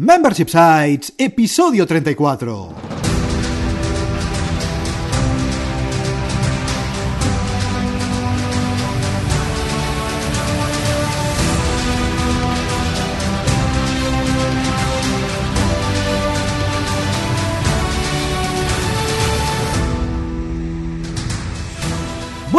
Membership Sites, episodio 34.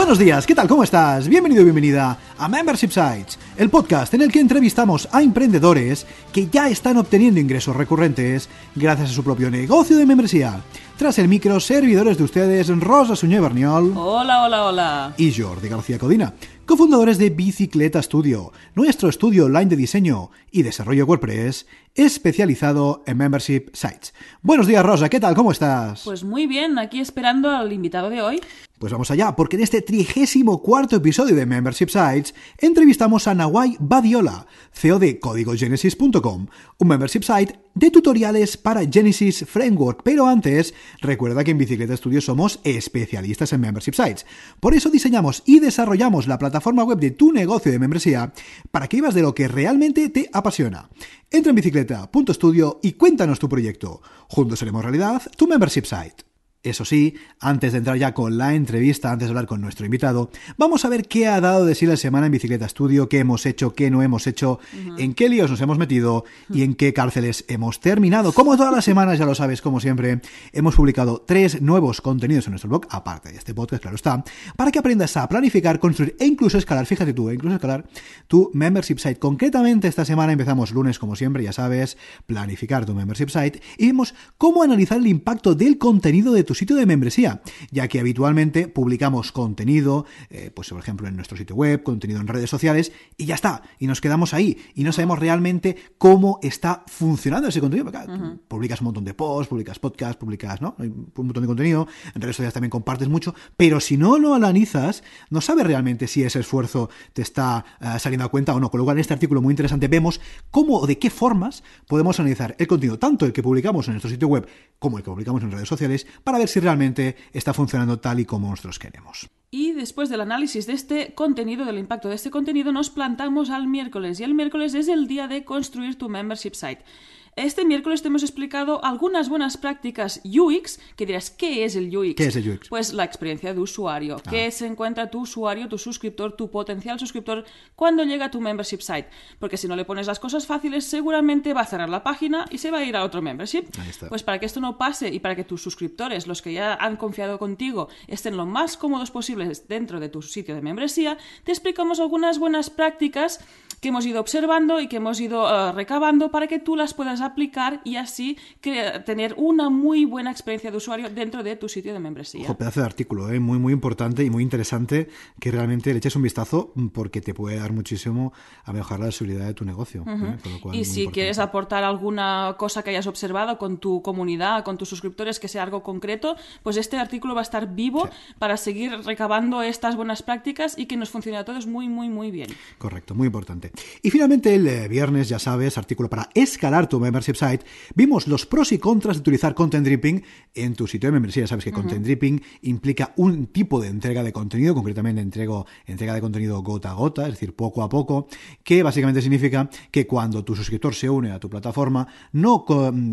Buenos días, ¿qué tal? ¿Cómo estás? Bienvenido y bienvenida a Membership Sites, el podcast en el que entrevistamos a emprendedores que ya están obteniendo ingresos recurrentes gracias a su propio negocio de membresía. Tras el micro, servidores de ustedes Rosa Suñé Berniol. Hola, hola, hola. Y Jordi García Codina, cofundadores de Bicicleta Studio, nuestro estudio online de diseño y desarrollo WordPress especializado en Membership Sites. Buenos días, Rosa, ¿qué tal? ¿Cómo estás? Pues muy bien, aquí esperando al invitado de hoy. Pues vamos allá, porque en este trigésimo cuarto episodio de Membership Sites entrevistamos a Nawai Badiola, CEO de códigogenesis.com, un membership site de tutoriales para Genesis Framework. Pero antes, recuerda que en Bicicleta Studio somos especialistas en membership sites. Por eso diseñamos y desarrollamos la plataforma web de tu negocio de membresía para que vivas de lo que realmente te apasiona. Entra en bicicleta.studio y cuéntanos tu proyecto. Juntos haremos realidad tu membership site. Eso sí, antes de entrar ya con la entrevista, antes de hablar con nuestro invitado, vamos a ver qué ha dado de sí la semana en Bicicleta Studio, qué hemos hecho, qué no hemos hecho, en qué líos nos hemos metido y en qué cárceles hemos terminado. Como todas las semanas, ya lo sabes, como siempre, hemos publicado tres nuevos contenidos en nuestro blog, aparte de este podcast, claro está, para que aprendas a planificar, construir e incluso escalar, fíjate tú, e incluso escalar tu membership site. Concretamente, esta semana empezamos lunes, como siempre, ya sabes, planificar tu membership site y vimos cómo analizar el impacto del contenido de tu sitio de membresía, ya que habitualmente publicamos contenido, eh, pues por ejemplo en nuestro sitio web, contenido en redes sociales, y ya está, y nos quedamos ahí, y no sabemos realmente cómo está funcionando ese contenido. Porque, Publicas un montón de posts, publicas podcasts, publicas ¿no? un montón de contenido, en redes sociales también compartes mucho, pero si no lo analizas, no sabes realmente si ese esfuerzo te está uh, saliendo a cuenta o no. Con lo cual, en este artículo muy interesante vemos cómo o de qué formas podemos analizar el contenido, tanto el que publicamos en nuestro sitio web como el que publicamos en redes sociales, para ver si realmente está funcionando tal y como nosotros queremos. Y después del análisis de este contenido, del impacto de este contenido, nos plantamos al miércoles. Y el miércoles es el día de construir tu membership site. Este miércoles te hemos explicado algunas buenas prácticas UX, que dirás, ¿qué es el UX? ¿Qué es el UX? Pues la experiencia de usuario, ah. que se encuentra tu usuario, tu suscriptor, tu potencial suscriptor cuando llega a tu membership site. Porque si no le pones las cosas fáciles, seguramente va a cerrar la página y se va a ir a otro membership. Pues para que esto no pase y para que tus suscriptores, los que ya han confiado contigo, estén lo más cómodos posibles dentro de tu sitio de membresía, te explicamos algunas buenas prácticas que hemos ido observando y que hemos ido uh, recabando para que tú las puedas aplicar y así que, tener una muy buena experiencia de usuario dentro de tu sitio de membresía. Ojo, pedazo de artículo, ¿eh? muy, muy importante y muy interesante que realmente le eches un vistazo porque te puede dar muchísimo a mejorar la seguridad de tu negocio. Uh -huh. ¿eh? cual, y si importante. quieres aportar alguna cosa que hayas observado con tu comunidad, con tus suscriptores, que sea algo concreto, pues este artículo va a estar vivo sí. para seguir recabando estas buenas prácticas y que nos funcione a todos muy, muy, muy bien. Correcto, muy importante. Y finalmente el eh, viernes, ya sabes, artículo para escalar tu membership site, vimos los pros y contras de utilizar content dripping en tu sitio de membresía. Ya sabes que uh -huh. content dripping implica un tipo de entrega de contenido, concretamente entrego, entrega de contenido gota a gota, es decir, poco a poco, que básicamente significa que cuando tu suscriptor se une a tu plataforma no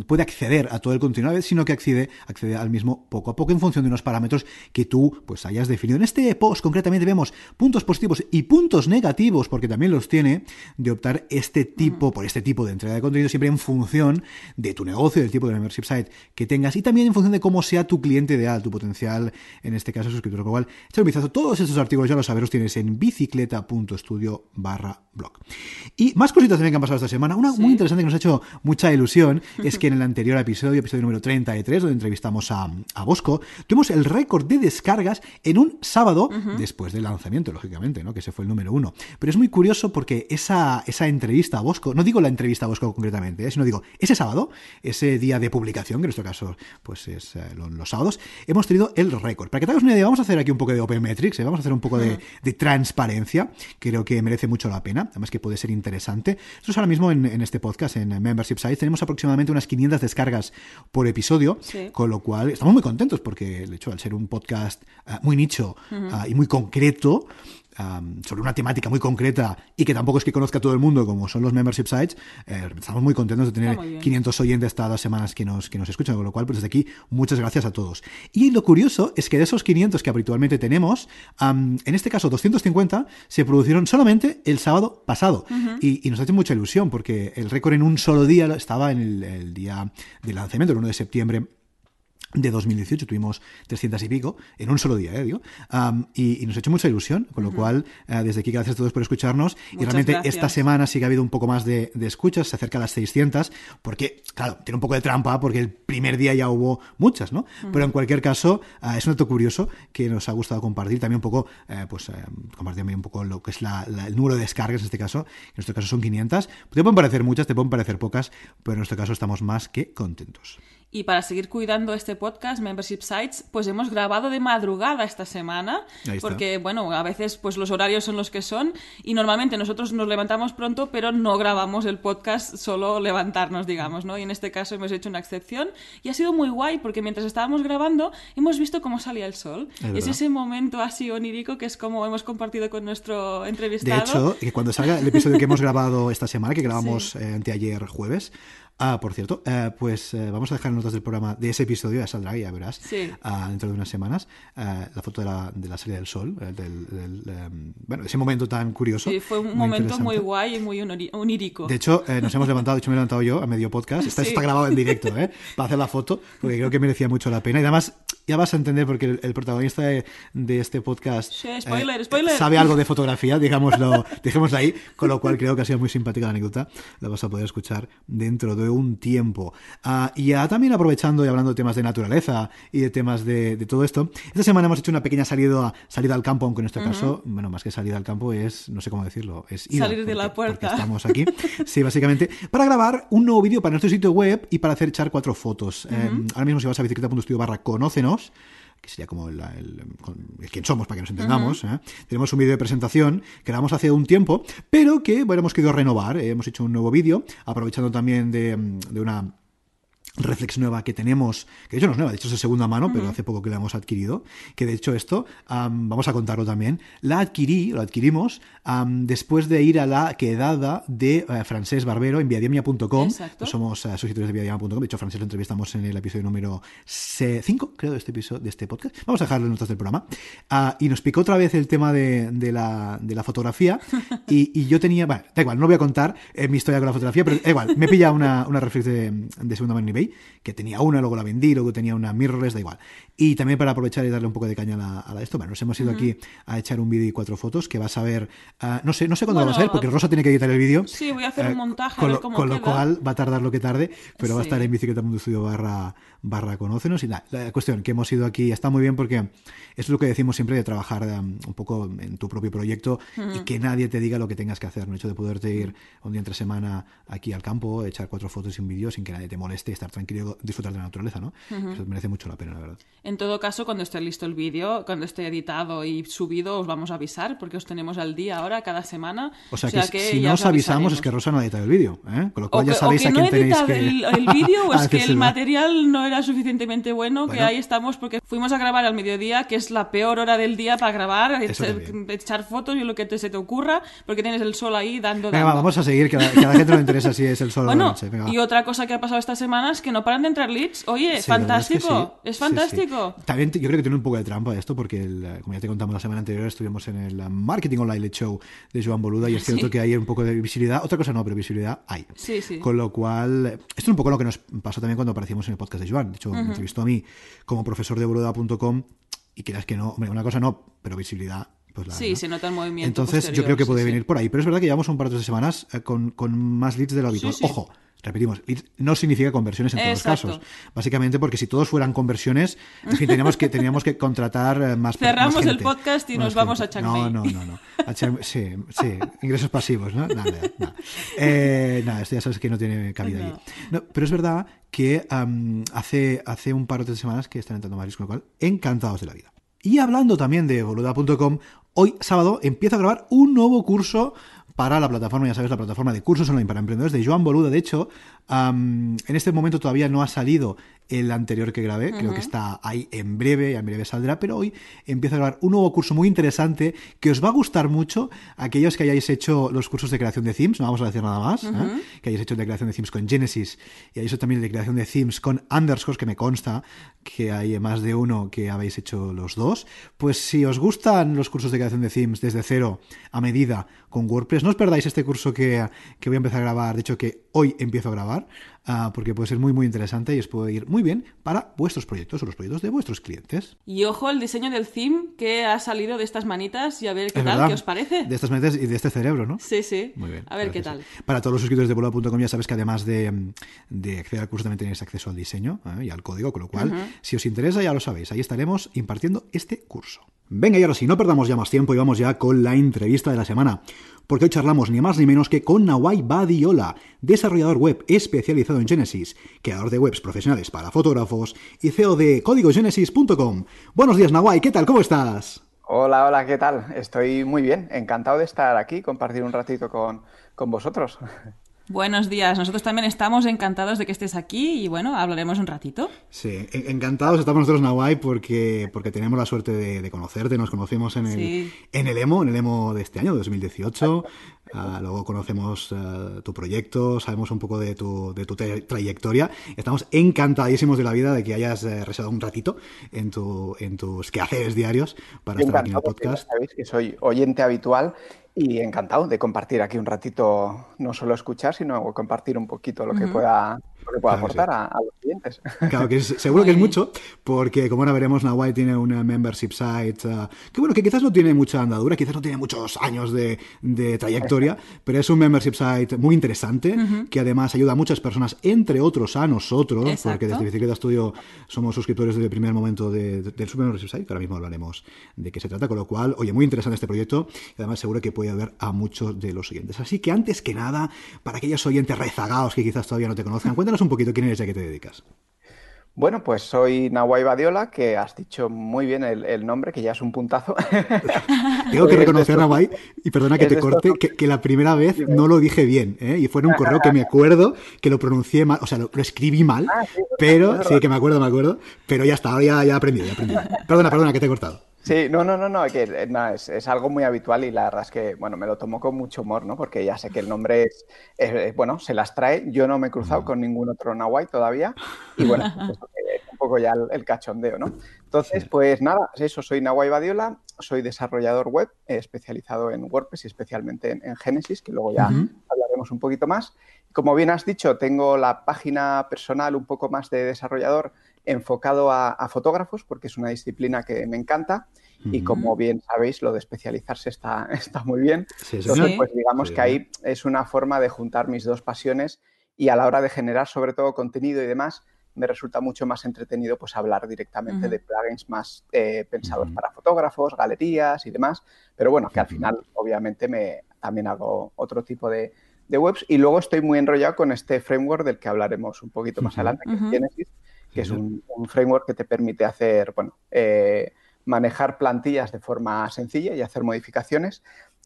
puede acceder a todo el contenido a la vez, sino que accede, accede al mismo poco a poco en función de unos parámetros que tú pues hayas definido. En este post concretamente vemos puntos positivos y puntos negativos, porque también los tiene, de optar este tipo, por este tipo de entrega de contenido siempre en función de tu negocio, del tipo de membership site que tengas y también en función de cómo sea tu cliente ideal, tu potencial, en este caso suscriptor global. Echa un vistazo. Todos estos artículos ya los saberos tienes en bicicleta.studio barra blog. Y más cositas también que han pasado esta semana. Una sí. muy interesante que nos ha hecho mucha ilusión es que en el anterior episodio, episodio número 33, donde entrevistamos a, a Bosco, tuvimos el récord de descargas en un sábado uh -huh. después del lanzamiento, lógicamente, ¿no? que ese fue el número uno. Pero es muy curioso porque esa, esa entrevista a Bosco, no digo la entrevista a Bosco concretamente, ¿eh? sino digo, ese sábado, ese día de publicación, que en nuestro caso pues es eh, los, los, sábados, hemos tenido el récord. Para que te hagas una idea, vamos a hacer aquí un poco de Open Metrics, ¿eh? vamos a hacer un poco de, de, transparencia, creo que merece mucho la pena, además que puede ser interesante. Nosotros ahora mismo en, en este podcast, en Membership Sites, tenemos aproximadamente unas 500 descargas por episodio, sí. con lo cual estamos muy contentos porque, de hecho, al ser un podcast uh, muy nicho uh -huh. uh, y muy concreto, am, sobre una temática muy concreta y que tampoco es que conozca todo el mundo como son los membership sites, eh, estamos muy contentos de tener Está muy bien. 500 oyentes cada dos semanas que nos, que nos escuchan, con lo cual, pues desde aquí, muchas gracias a todos. Y lo curioso es que de esos 500 que habitualmente tenemos, am, en este caso 250 se produjeron solamente el sábado pasado. y, y nos hace mucha ilusión porque el récord en un solo día estaba en el, el día del lanzamiento, el 1 de septiembre de 2018 tuvimos 300 y pico en un solo día, ¿eh? Digo, y, y nos ha hecho mucha ilusión, con lo cual, eh, desde aquí gracias a todos por escucharnos. y realmente gracias. esta semana sí que ha habido un poco más de, de escuchas, se acerca a las 600, porque, claro, tiene un poco de trampa, porque el primer día ya hubo muchas, ¿no? Pero en cualquier caso, ah, es un dato curioso que nos ha gustado compartir, también un poco, eh, pues, compartir también un poco lo que es la- la- el número de descargas en este caso, que en nuestro caso son 500. Te pueden parecer muchas, te pueden parecer pocas, pero en nuestro caso estamos más que contentos. Y para seguir cuidando este podcast, Membership Sites, pues hemos grabado de madrugada esta semana, porque, bueno, a veces pues los horarios son los que son y normalmente nosotros nos levantamos pronto, pero no grabamos el podcast solo levantarnos, digamos, ¿no? Y en este caso hemos hecho una excepción y ha sido muy guay porque mientras estábamos grabando hemos visto cómo salía el sol. Es Es, ese momento así onírico que es como hemos compartido con nuestro De entrevistado. hecho, que cuando salga el episodio que hemos grabado esta semana, que grabamos eh, anteayer jueves, ah, por cierto, eh, pues eh, vamos a dejar en notas del programa de ese episodio, ya saldrá, ya verás, Sí. ah, dentro de unas semanas, eh, la foto de la, de la salida del sol, eh, del, del, em, bueno, ese momento tan curioso. Sí, fue un momento muy guay y muy onírico. De hecho, eh, nos hemos levantado, de hecho me he levantado yo a medio podcast, está, Sí. está grabado en directo, ¿eh? para hacer la foto, porque creo que merecía mucho la pena. Y además, ya vas a entender, porque el, el protagonista de, de este podcast Sí, spoiler, spoiler. sabe algo de fotografía, digámoslo, dejémoslo ahí, con lo cual creo que ha sido muy simpática la anécdota, la vas a poder escuchar dentro de un tiempo. Ah, y ya también aprovechando y hablando de temas de naturaleza y de temas de, de todo esto, esta semana hemos hecho una pequeña salida, salida al campo, aunque en nuestro caso, bueno, más que salida al campo es, no sé cómo decirlo, es ida, Salir de la puerta. estamos aquí. Sí, básicamente, para grabar un nuevo vídeo para nuestro sitio web y para hacer echar cuatro fotos. Eh, ahora mismo si vas a bicicleta.studio barra conócenos, que sería como el, el- quién somos para que nos entendamos, ¿eh? tenemos un vídeo de presentación que grabamos hace un tiempo, pero que bueno, hemos querido renovar. eh, hemos hecho un nuevo vídeo, aprovechando también de, de una reflex nueva que tenemos, que de hecho no es nueva, de hecho es de segunda mano, pero hace poco que la hemos adquirido, que de hecho esto, am, vamos a contarlo también, la adquirí, lo adquirimos después de ir a la quedada de eh, Francés Barbero en viadiemia.com, Exacto. somos eh, suscriptores de viadiemia.com, de hecho Francés lo entrevistamos en el episodio número 5, creo, de este episodio, de este podcast, vamos a dejarlo en notas del programa, Ah, y nos picó otra vez el tema de, de la, de la fotografía, y, y yo tenía, bueno, da igual, no voy a contar eh, mi historia con la fotografía, pero da igual, me he pillado una, una reflex de, de segunda mano en eBay, que tenía una, luego la vendí, luego tenía una mirrorless, da igual. Y también para aprovechar y darle un poco de caña a la, a la esto, bueno, nos hemos ido aquí a echar un vídeo y cuatro fotos que vas a ver, ah, no sé, no sé cuándo lo Bueno, vas a ver, porque Rosa tiene que editar el vídeo. Sí, voy a hacer un Eh, montaje, con, ver lo, cómo con lo cual va a tardar lo que tarde, pero va a estar en bicicleta Mundo Estudio barra, barra conócenos. Y nada, la cuestión que hemos ido aquí está muy bien porque es lo que decimos siempre de trabajar um, un poco en tu propio proyecto y que nadie te diga lo que tengas que hacer. ¿no? El hecho de poderte ir un día entre semana aquí al campo, echar cuatro fotos y un vídeo sin que nadie te moleste, estar tranquilo, disfrutar de la naturaleza, ¿no? Eso merece mucho la pena, la verdad. En todo caso, cuando esté listo el vídeo, cuando esté editado y subido, os vamos a avisar, porque os tenemos al día ahora, cada semana. O sea, que, si ya no os os avisamos es que Rosa no ha editado el vídeo, ¿eh? Con lo O cual que, ya sabéis o que a no quién he tenéis que... el, el vídeo o a es que el material no era suficientemente bueno, que Bueno. ahí estamos porque fuimos a grabar al mediodía, que es la peor hora del día para grabar, echar, echar fotos y lo que te, se te ocurra, porque tienes el sol ahí dando... Venga, dando. va, vamos a seguir, que a, que a la gente no le interesa si es el sol o la Bueno, noche. Venga, y otra cosa que ha pasado esta semana es que no paran de entrar leads. Oye, Sí, verdad es que fantástico, sí. es fantástico. sí. También yo creo que tiene un poco de trampa esto, porque el, eh, como ya te contamos la semana anterior, estuvimos en el eh, Marketing Online Show de Joan Boluda y es cierto que hay un poco de visibilidad. Otra cosa no, pero visibilidad hay. Sí, sí. Con lo cual, esto es un poco lo que nos pasó también cuando aparecimos en el podcast de Joan. De hecho, me entrevistó a mí como profesor de boluda.com y creas que no, hombre, una cosa no, pero visibilidad. Pues la Sí, se nota el movimiento Entonces, yo creo que puede sí. venir por ahí. Pero es verdad que llevamos un par de semanas eh, con, con más leads de lo habitual. sí. Ojo, repetimos, leads no significa conversiones en todos Exacto. los casos. Básicamente porque si todos fueran conversiones, en fin, teníamos que, teníamos que contratar eh, más Cerramos más el podcast y nos vamos a Chiang Mai. No, no, no. no. A sí, sí, ingresos pasivos, ¿no? Nada, nada. Eh, nada, esto ya sabes que no tiene cabida No. allí. No, pero es verdad que hace, hace un par o tres semanas que están entrando varios, con lo cual, encantados de la vida. Y hablando también de boluda.com, hoy sábado empiezo a grabar un nuevo curso para la plataforma, ya sabes, la plataforma de cursos online para emprendedores de Joan Boluda. De hecho, en este momento todavía no ha salido el anterior que grabé, creo que está ahí en breve, en breve saldrá, pero hoy empiezo a grabar un nuevo curso muy interesante que os va a gustar mucho aquellos que hayáis hecho los cursos de creación de themes, no vamos a decir nada más, ¿eh? que hayáis hecho de creación de themes con Genesis y hayáis hecho también de creación de themes con Underscore, que me consta que hay más de uno que habéis hecho los dos, pues si os gustan los cursos de creación de themes desde cero a medida con WordPress, no os perdáis este curso que, que voy a empezar a grabar, de hecho que hoy empiezo a grabar, Ah, porque puede ser muy muy interesante y os puede ir muy bien para vuestros proyectos o los proyectos de vuestros clientes. Y ojo el diseño del theme que ha salido de estas manitas y a ver qué tal, qué os parece. De estas manitas y de este cerebro, ¿no? Sí, sí. Muy bien. A ver qué tal. Para todos los suscriptores de Bola.com ya sabes que además de, de, acceder al curso también tenéis acceso al diseño ¿eh? y al código, con lo cual, si os interesa ya lo sabéis, ahí estaremos impartiendo este curso. Venga, y ahora sí, no perdamos ya más tiempo y vamos ya con la entrevista de la semana porque hoy charlamos ni más ni menos que con Nawai Badiola, desarrollador web especializado en Genesis, creador de webs profesionales para fotógrafos y CEO de códigogenesis.com. Buenos días, Nawai, ¿qué tal? ¿Cómo estás? Hola, hola, ¿qué tal? Estoy muy bien, encantado de estar aquí, compartir un ratito con, con vosotros. Buenos días, nosotros también estamos encantados de que estés aquí y bueno, hablaremos un ratito. Sí, encantados. Estamos nosotros, Nawai, porque, porque tenemos la suerte de, conocerte, nos conocimos en el, en el EMO, en el EMO de este año, 2018, ah, luego conocemos ah, tu proyecto, sabemos un poco de tu, de tu trayectoria, estamos encantadísimos de la vida de que hayas eh, reservado un ratito en, tu, en tus quehaceres diarios para estar aquí en el podcast. Sabéis que soy oyente habitual y encantado de compartir aquí un ratito, no solo escuchar, sino compartir un poquito lo que pueda que pueda aportar a, los clientes. Claro, que seguro que es mucho, porque como ahora veremos, Nawai tiene una membership site uh, que bueno, que quizás no tiene mucha andadura, quizás no tiene muchos años de, trayectoria, pero es un membership site muy interesante, que además ayuda a muchas personas, entre otros a nosotros, porque desde Bicicleta Studio somos suscriptores desde el primer momento de, del su membership site, que ahora mismo hablaremos de qué se trata, con lo cual, oye, muy interesante este proyecto, y además seguro que puede ayudar a muchos de los oyentes. Así que antes que nada, para aquellos oyentes rezagados que quizás todavía no te conozcan, cuéntanos un poquito quién eres y a qué te dedicas. Bueno, pues soy Nahuay Badiola, que has dicho muy bien el, nombre, que ya es un puntazo. Tengo que reconocer, Nahuay, y perdona que te corte, que, la primera vez no lo dije bien, ¿eh? y fue en un correo que me acuerdo que lo pronuncié mal, o sea, lo, escribí mal, ah, pero sí, que me acuerdo, me acuerdo, pero ya está, ahora ya, ya he aprendido, ya he aprendido. Perdona, perdona, que te he cortado. Sí, no, no, no, no, que, eh, es, algo muy habitual y la verdad es que, bueno, me lo tomo con mucho humor, ¿no? Porque ya sé que el nombre es, bueno, se las trae. Yo no me he cruzado con ningún otro Nahuay todavía y bueno, pues, un poco ya el, cachondeo, ¿no? Entonces, pues nada, eso, soy Nahuay Badiola, soy desarrollador web especializado en WordPress y especialmente en, Genesis, que luego ya hablaremos un poquito más. Como bien has dicho, tengo la página personal un poco más de desarrollador enfocado a, fotógrafos, porque es una disciplina que me encanta. Y como bien sabéis, lo de especializarse está, está muy bien. Entonces, pues digamos que ahí es una forma de juntar mis dos pasiones y a la hora de generar sobre todo contenido y demás, me resulta mucho más entretenido pues hablar directamente de plugins más eh, pensados para fotógrafos, galerías y demás. Pero bueno, que al final obviamente me también hago otro tipo de, webs. Y luego estoy muy enrollado con este framework del que hablaremos un poquito más adelante, que es Genesis, que es un, framework que te permite hacer, bueno, eh, manejar plantillas de forma sencilla y hacer modificaciones.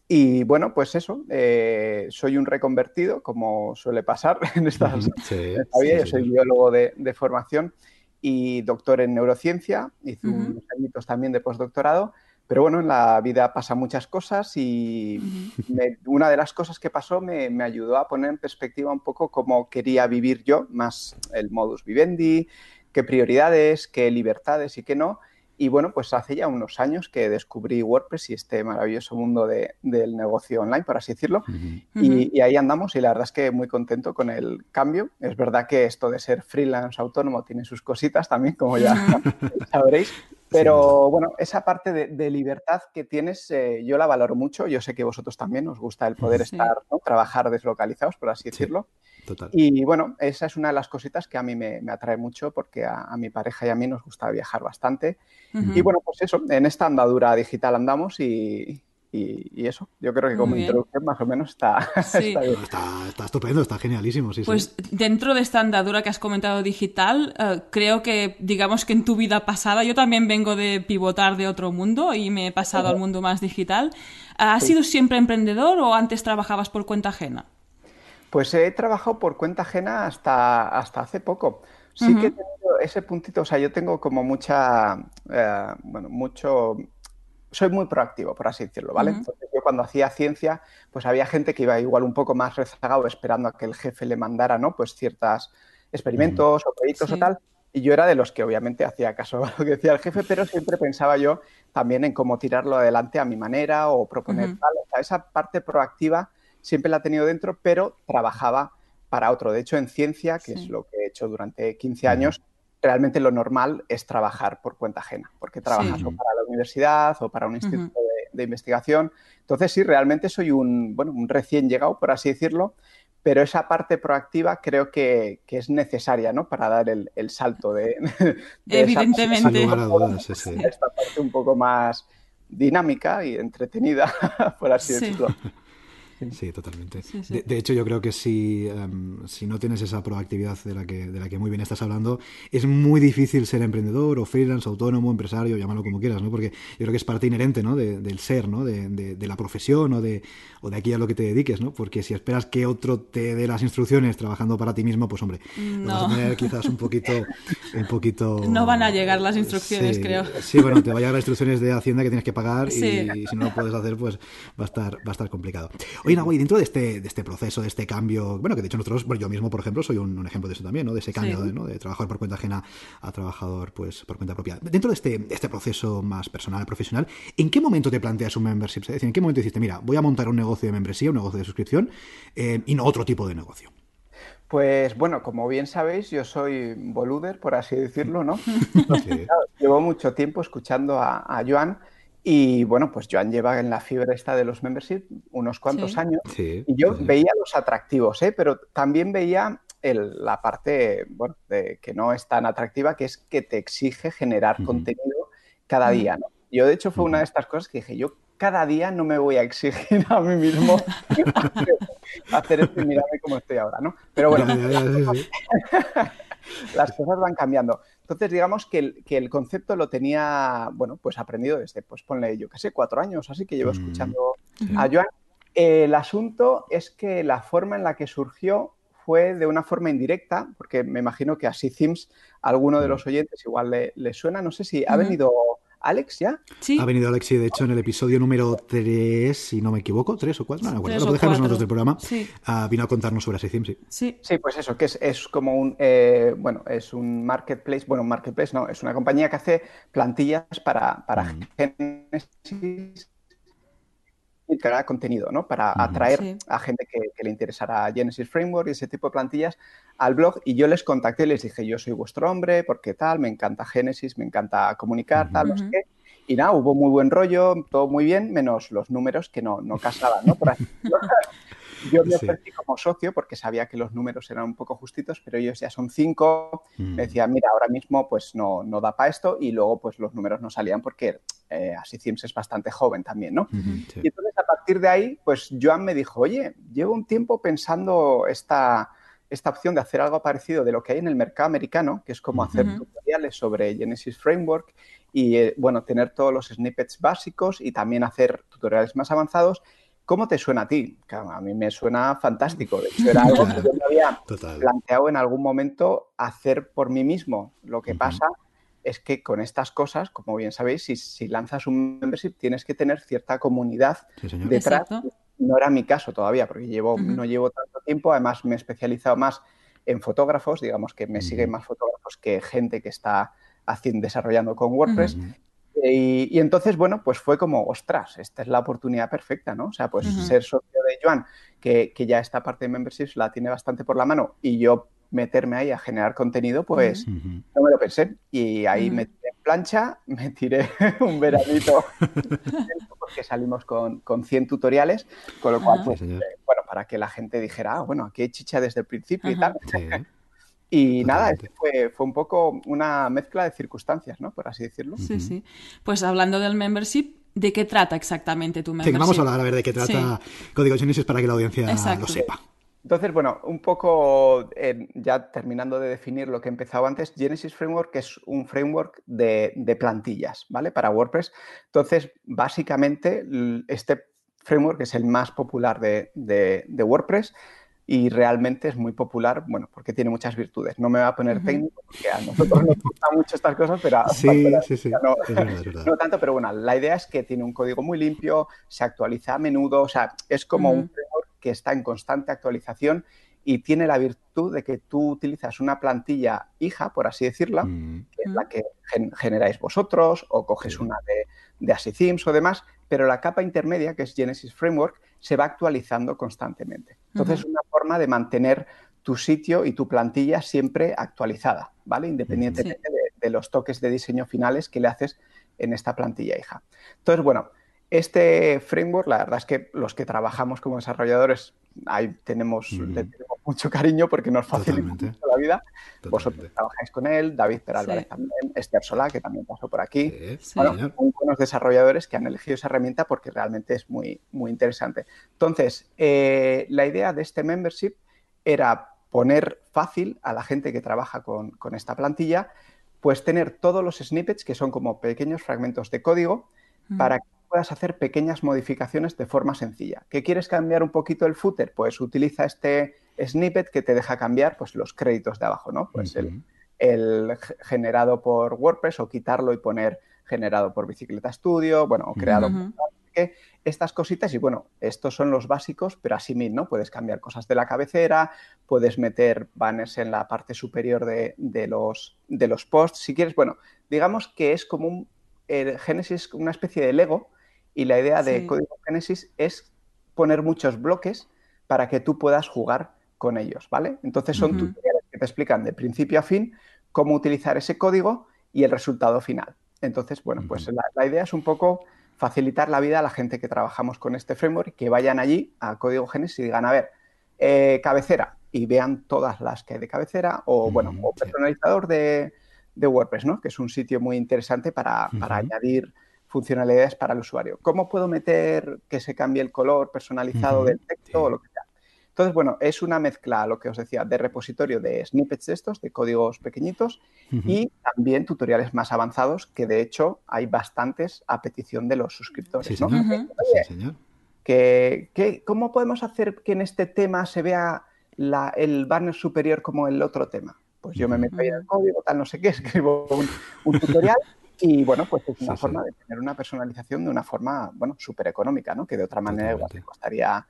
Y bueno, pues eso, eh, soy un reconvertido, como suele pasar en estas sí, Yo soy biólogo de, formación y doctor en neurociencia, hice unos añitos también de postdoctorado, pero bueno, en la vida pasan muchas cosas y una de las cosas que pasó me, me, ayudó a poner en perspectiva un poco cómo quería vivir yo, más el modus vivendi, qué prioridades, qué libertades y qué no. Y bueno, pues hace ya unos años que descubrí WordPress y este maravilloso mundo del negocio online, por así decirlo. y, ahí andamos y la verdad es que muy contento con el cambio. Es verdad que esto de ser freelance autónomo tiene sus cositas también, como ya sabréis. Pero bueno, esa parte de, libertad que tienes, eh, yo la valoro mucho. Yo sé que vosotros también os gusta el poder estar, trabajar deslocalizados, por así decirlo. Y bueno, esa es una de las cositas que a mí me, atrae mucho porque a, mi pareja y a mí nos gusta viajar bastante. Y bueno, pues eso, en esta andadura digital andamos y, y, eso, yo creo que como introducción más o menos está, está, está, estupendo, está genialísimo. Sí, pues dentro de esta andadura que has comentado digital, eh, creo que digamos que en tu vida pasada, yo también vengo de pivotar de otro mundo y me he pasado al mundo más digital. ¿Has sido siempre emprendedor o antes trabajabas por cuenta ajena? Pues he trabajado por cuenta ajena hasta, hasta hace poco. Sí que he tenido ese puntito, o sea, yo tengo como mucha, eh, bueno, mucho, soy muy proactivo, por así decirlo, ¿vale? Entonces yo cuando hacía ciencia, pues había gente que iba igual un poco más rezagado esperando a que el jefe le mandara, ¿no? Pues ciertos experimentos o proyectos o tal. Y yo era de los que obviamente hacía caso a lo que decía el jefe, pero siempre pensaba yo también en cómo tirarlo adelante a mi manera o proponer tal. O sea, esa parte proactiva siempre la he tenido dentro, pero trabajaba para otro. De hecho, en ciencia, que es lo que he hecho durante 15 años, realmente lo normal es trabajar por cuenta ajena, porque trabajas o para la universidad o para un instituto de, investigación. Entonces, sí, realmente soy un, bueno, un recién llegado, por así decirlo, pero esa parte proactiva creo que, es necesaria, ¿no? Para dar el, salto de, Evidentemente. esta parte un poco más dinámica y entretenida, por así decirlo. Sí, totalmente. De, hecho, yo creo que si, em, si no tienes esa proactividad de la, que, de la que muy bien estás hablando, es muy difícil ser emprendedor o freelance, autónomo, empresario, llámalo como quieras, ¿no? Porque yo creo que es parte inherente, ¿no? del ser, ¿no? De, de, la profesión o de, o de aquí a lo que te dediques, ¿no? Porque si esperas que otro te dé las instrucciones trabajando para ti mismo, pues hombre, vas a tener quizás un poquito, un poquito... No van a llegar las instrucciones, creo. Sí, bueno, te van a llegar las instrucciones de Hacienda que tienes que pagar y, si no lo puedes hacer, pues va a estar, va a estar complicado. Oye, dentro de este, de este proceso, de este cambio, bueno, que de hecho nosotros, bueno, yo mismo, por ejemplo, soy un, ejemplo de eso también, ¿no? De ese cambio de, ¿no? de, trabajador por cuenta ajena a trabajador, pues, por cuenta propia. Dentro de este, este proceso más personal, profesional, ¿en qué momento te planteas un membership? Es decir, ¿en qué momento dijiste, mira, voy a montar un negocio de membresía, un negocio de suscripción, eh, y no otro tipo de negocio? Pues bueno, como bien sabéis, yo soy boluder, por así decirlo, ¿no? llevo mucho tiempo escuchando a, a Joan y bueno, pues Joan lleva en la fibra esta de los membership unos cuantos años y yo veía los atractivos, ¿eh? pero también veía la parte, bueno, de, que no es tan atractiva, que es que te exige generar contenido cada día, ¿no? Yo, de hecho, fue una de estas cosas que dije, yo cada día no me voy a exigir a mí mismo hacer esto y mirarme como estoy ahora, ¿no? Pero bueno, las cosas van cambiando. Entonces, digamos que el, que el, concepto lo tenía, bueno, pues aprendido desde, pues ponle, yo qué sé, cuatro años, así que llevo mm, escuchando a Joan. El asunto es que la forma en la que surgió fue de una forma indirecta, porque me imagino que así Sims, alguno de mm. los oyentes igual le, le suena, no sé si ha venido Alex ya. ¿Sí? Ha venido Alex, de hecho, en el episodio número 3, si no me equivoco, 3 o 4, no, bueno, lo dejamos nosotros del programa, sí. uh, vino a contarnos sobre Asicim, sí. sí. Sí, pues eso, que es, es como un, eh, bueno, es un marketplace, bueno, un marketplace no, es una compañía que hace plantillas para, para mm. Genesis y crear contenido, ¿no? Para atraer a gente que, le interesara Genesis Framework y ese tipo de plantillas al blog. Y yo les contacté y les dije, yo soy vuestro hombre, porque tal, me encanta Genesis, me encanta comunicar, tal, no sé qué. Y nada, hubo muy buen rollo, todo muy bien, menos los números que no, no casaban, ¿no? Por Yo me ofrecí como socio porque sabía que los números eran un poco justitos, pero ellos ya son cinco. Me mm. decían, mira, ahora mismo pues no, no da para esto y luego pues los números no salían porque eh, así Sims es bastante joven también, ¿no? Y entonces a partir de ahí, pues Joan me dijo, oye, llevo un tiempo pensando esta, esta opción de hacer algo parecido de lo que hay en el mercado americano, que es como hacer tutoriales sobre Genesis Framework y, eh, bueno, tener todos los snippets básicos y también hacer tutoriales más avanzados ¿Cómo te suena a ti? a mí me suena fantástico. De hecho, era algo que yo me había planteado en algún momento hacer por mí mismo. Lo que pasa es que con estas cosas, como bien sabéis, si, lanzas un membership tienes que tener cierta comunidad detrás. No era mi caso todavía, porque llevo, no llevo tanto tiempo. Además, me he especializado más en fotógrafos, digamos que me siguen más fotógrafos que gente que está haciendo, desarrollando con WordPress. Y, entonces, bueno, pues fue como, ostras, esta es la oportunidad perfecta, ¿no? O sea, pues ser socio de Joan, que, ya esta parte de memberships la tiene bastante por la mano, y yo meterme ahí a generar contenido, pues no me lo pensé. Y ahí me tiré en plancha, me tiré un veranito, porque salimos con, con 100 tutoriales, con lo cual, pues, eh, bueno, para que la gente dijera, ah, bueno, aquí hay chicha desde el principio y tal. Y nada, este fue, fue un poco una mezcla de circunstancias, ¿no? Por así decirlo. Sí, sí. Pues hablando del membership, ¿de qué trata exactamente tu membership? Sí, vamos a hablar a ver de qué trata Código Genesis para que la audiencia lo sepa. Entonces, bueno, un poco ya terminando de definir lo que he empezado antes, Genesis Framework es un framework de, de plantillas, ¿vale? Para WordPress. Entonces, básicamente, este framework es el más popular de, de, de WordPress y realmente es muy popular, bueno, porque tiene muchas virtudes. No me voy a poner técnico, porque a nosotros nos gustan mucho estas cosas, pero, sí, sí, sí. No, no, tanto, pero bueno, la idea es que tiene un código muy limpio, se actualiza a menudo, o sea, es como un framework que está en constante actualización y tiene la virtud de que tú utilizas una plantilla hija, por así decirla, mm. que es la que generáis vosotros, o coges una de, de ASI o demás, pero la capa intermedia, que es Genesis Framework, se va actualizando constantemente. Entonces, es una forma de mantener tu sitio y tu plantilla siempre actualizada, ¿vale? Independientemente de, los toques de diseño finales que le haces en esta plantilla hija. Entonces, bueno, este framework, la verdad es que los que trabajamos como desarrolladores ahí tenemos, le tenemos mucho cariño porque nos facilita mucho la vida. Vosotros trabajáis con él, David Peralvarez también, Esther Solá, que también pasó por aquí. bueno, son buenos desarrolladores que han elegido esa herramienta porque realmente es muy, muy interesante. Entonces, eh, la idea de este membership era poner fácil a la gente que trabaja con, con esta plantilla, pues tener todos los snippets, que son como pequeños fragmentos de código, para que puedas hacer pequeñas modificaciones de forma sencilla. ¿Qué quieres cambiar un poquito el footer? Pues utiliza este snippet que te deja cambiar pues, los créditos de abajo, ¿no? Pues el, generado por WordPress o quitarlo y poner generado por Bicicleta Studio, bueno, o creado por estas cositas y bueno, estos son los básicos, pero así mismo, ¿no? Puedes cambiar cosas de la cabecera, puedes meter banners en la parte superior de, los, de los posts, si quieres, bueno, digamos que es como un el Genesis, una especie de Lego y la idea de Código Genesis es poner muchos bloques para que tú puedas jugar con ellos, ¿vale? Entonces son tutoriales que te explican de principio a fin cómo utilizar ese código y el resultado final. Entonces, bueno, pues la, idea es un poco facilitar la vida a la gente que trabajamos con este framework, que vayan allí a Código Genesis y digan, a ver, eh, cabecera, y vean todas las que hay de cabecera, o bueno, o personalizador de, WordPress, ¿no? Que es un sitio muy interesante para, para añadir funcionalidades para el usuario. ¿Cómo puedo meter que se cambie el color personalizado del texto o lo que sea? Entonces, bueno, es una mezcla, lo que os decía, de repositorio de snippets de estos, de códigos pequeñitos, y también tutoriales más avanzados, que de hecho hay bastantes a petición de los suscriptores. ¿no? Que, ¿Cómo podemos hacer que en este tema se vea el banner superior como el otro tema? Pues yo me meto ahí en el código, tal, no sé qué, escribo un tutorial y bueno, pues es una forma de tener una personalización de una forma, bueno, súper económica, ¿no? Que de otra manera igual te costaría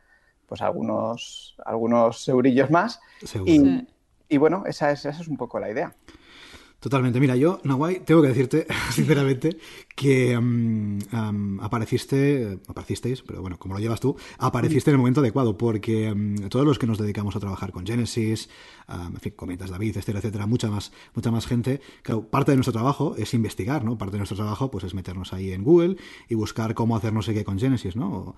pues algunos, algunos eurillos más. Y, y, bueno, esa es, esa es un poco la idea. Totalmente. Mira, yo, Nawai, tengo que decirte, sinceramente, que mm, apareciste, aparecisteis, pero bueno, como lo llevas tú, apareciste en el momento adecuado, porque mm, todos los que nos dedicamos a trabajar con Genesis, en fin, comentas David, etcétera, etcétera, mucha más, mucha más gente, claro, parte de nuestro trabajo es investigar, ¿no? Parte de nuestro trabajo, pues es meternos ahí en Google y buscar cómo hacer no sé qué con Genesis, ¿no?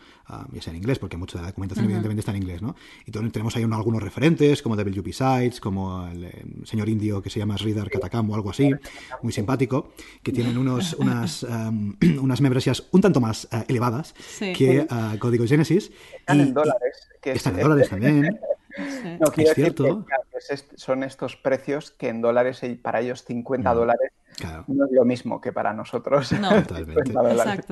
ya sea en inglés, porque mucha de la documentación evidentemente está en inglés, ¿no? Y tenemos ahí algunos referentes, como WP Sites, como el eh, señor indio que se llama Reader Katakam o algo así, muy simpático, que tienen unos, unas unas membresías un tanto más eh, elevadas que uh, Código Genesis. Están en dólares. Que están en dólares también. No, es cierto. son estos precios que en dólares, para ellos 50 mm. dólares no es lo mismo que para nosotros. No, totalmente.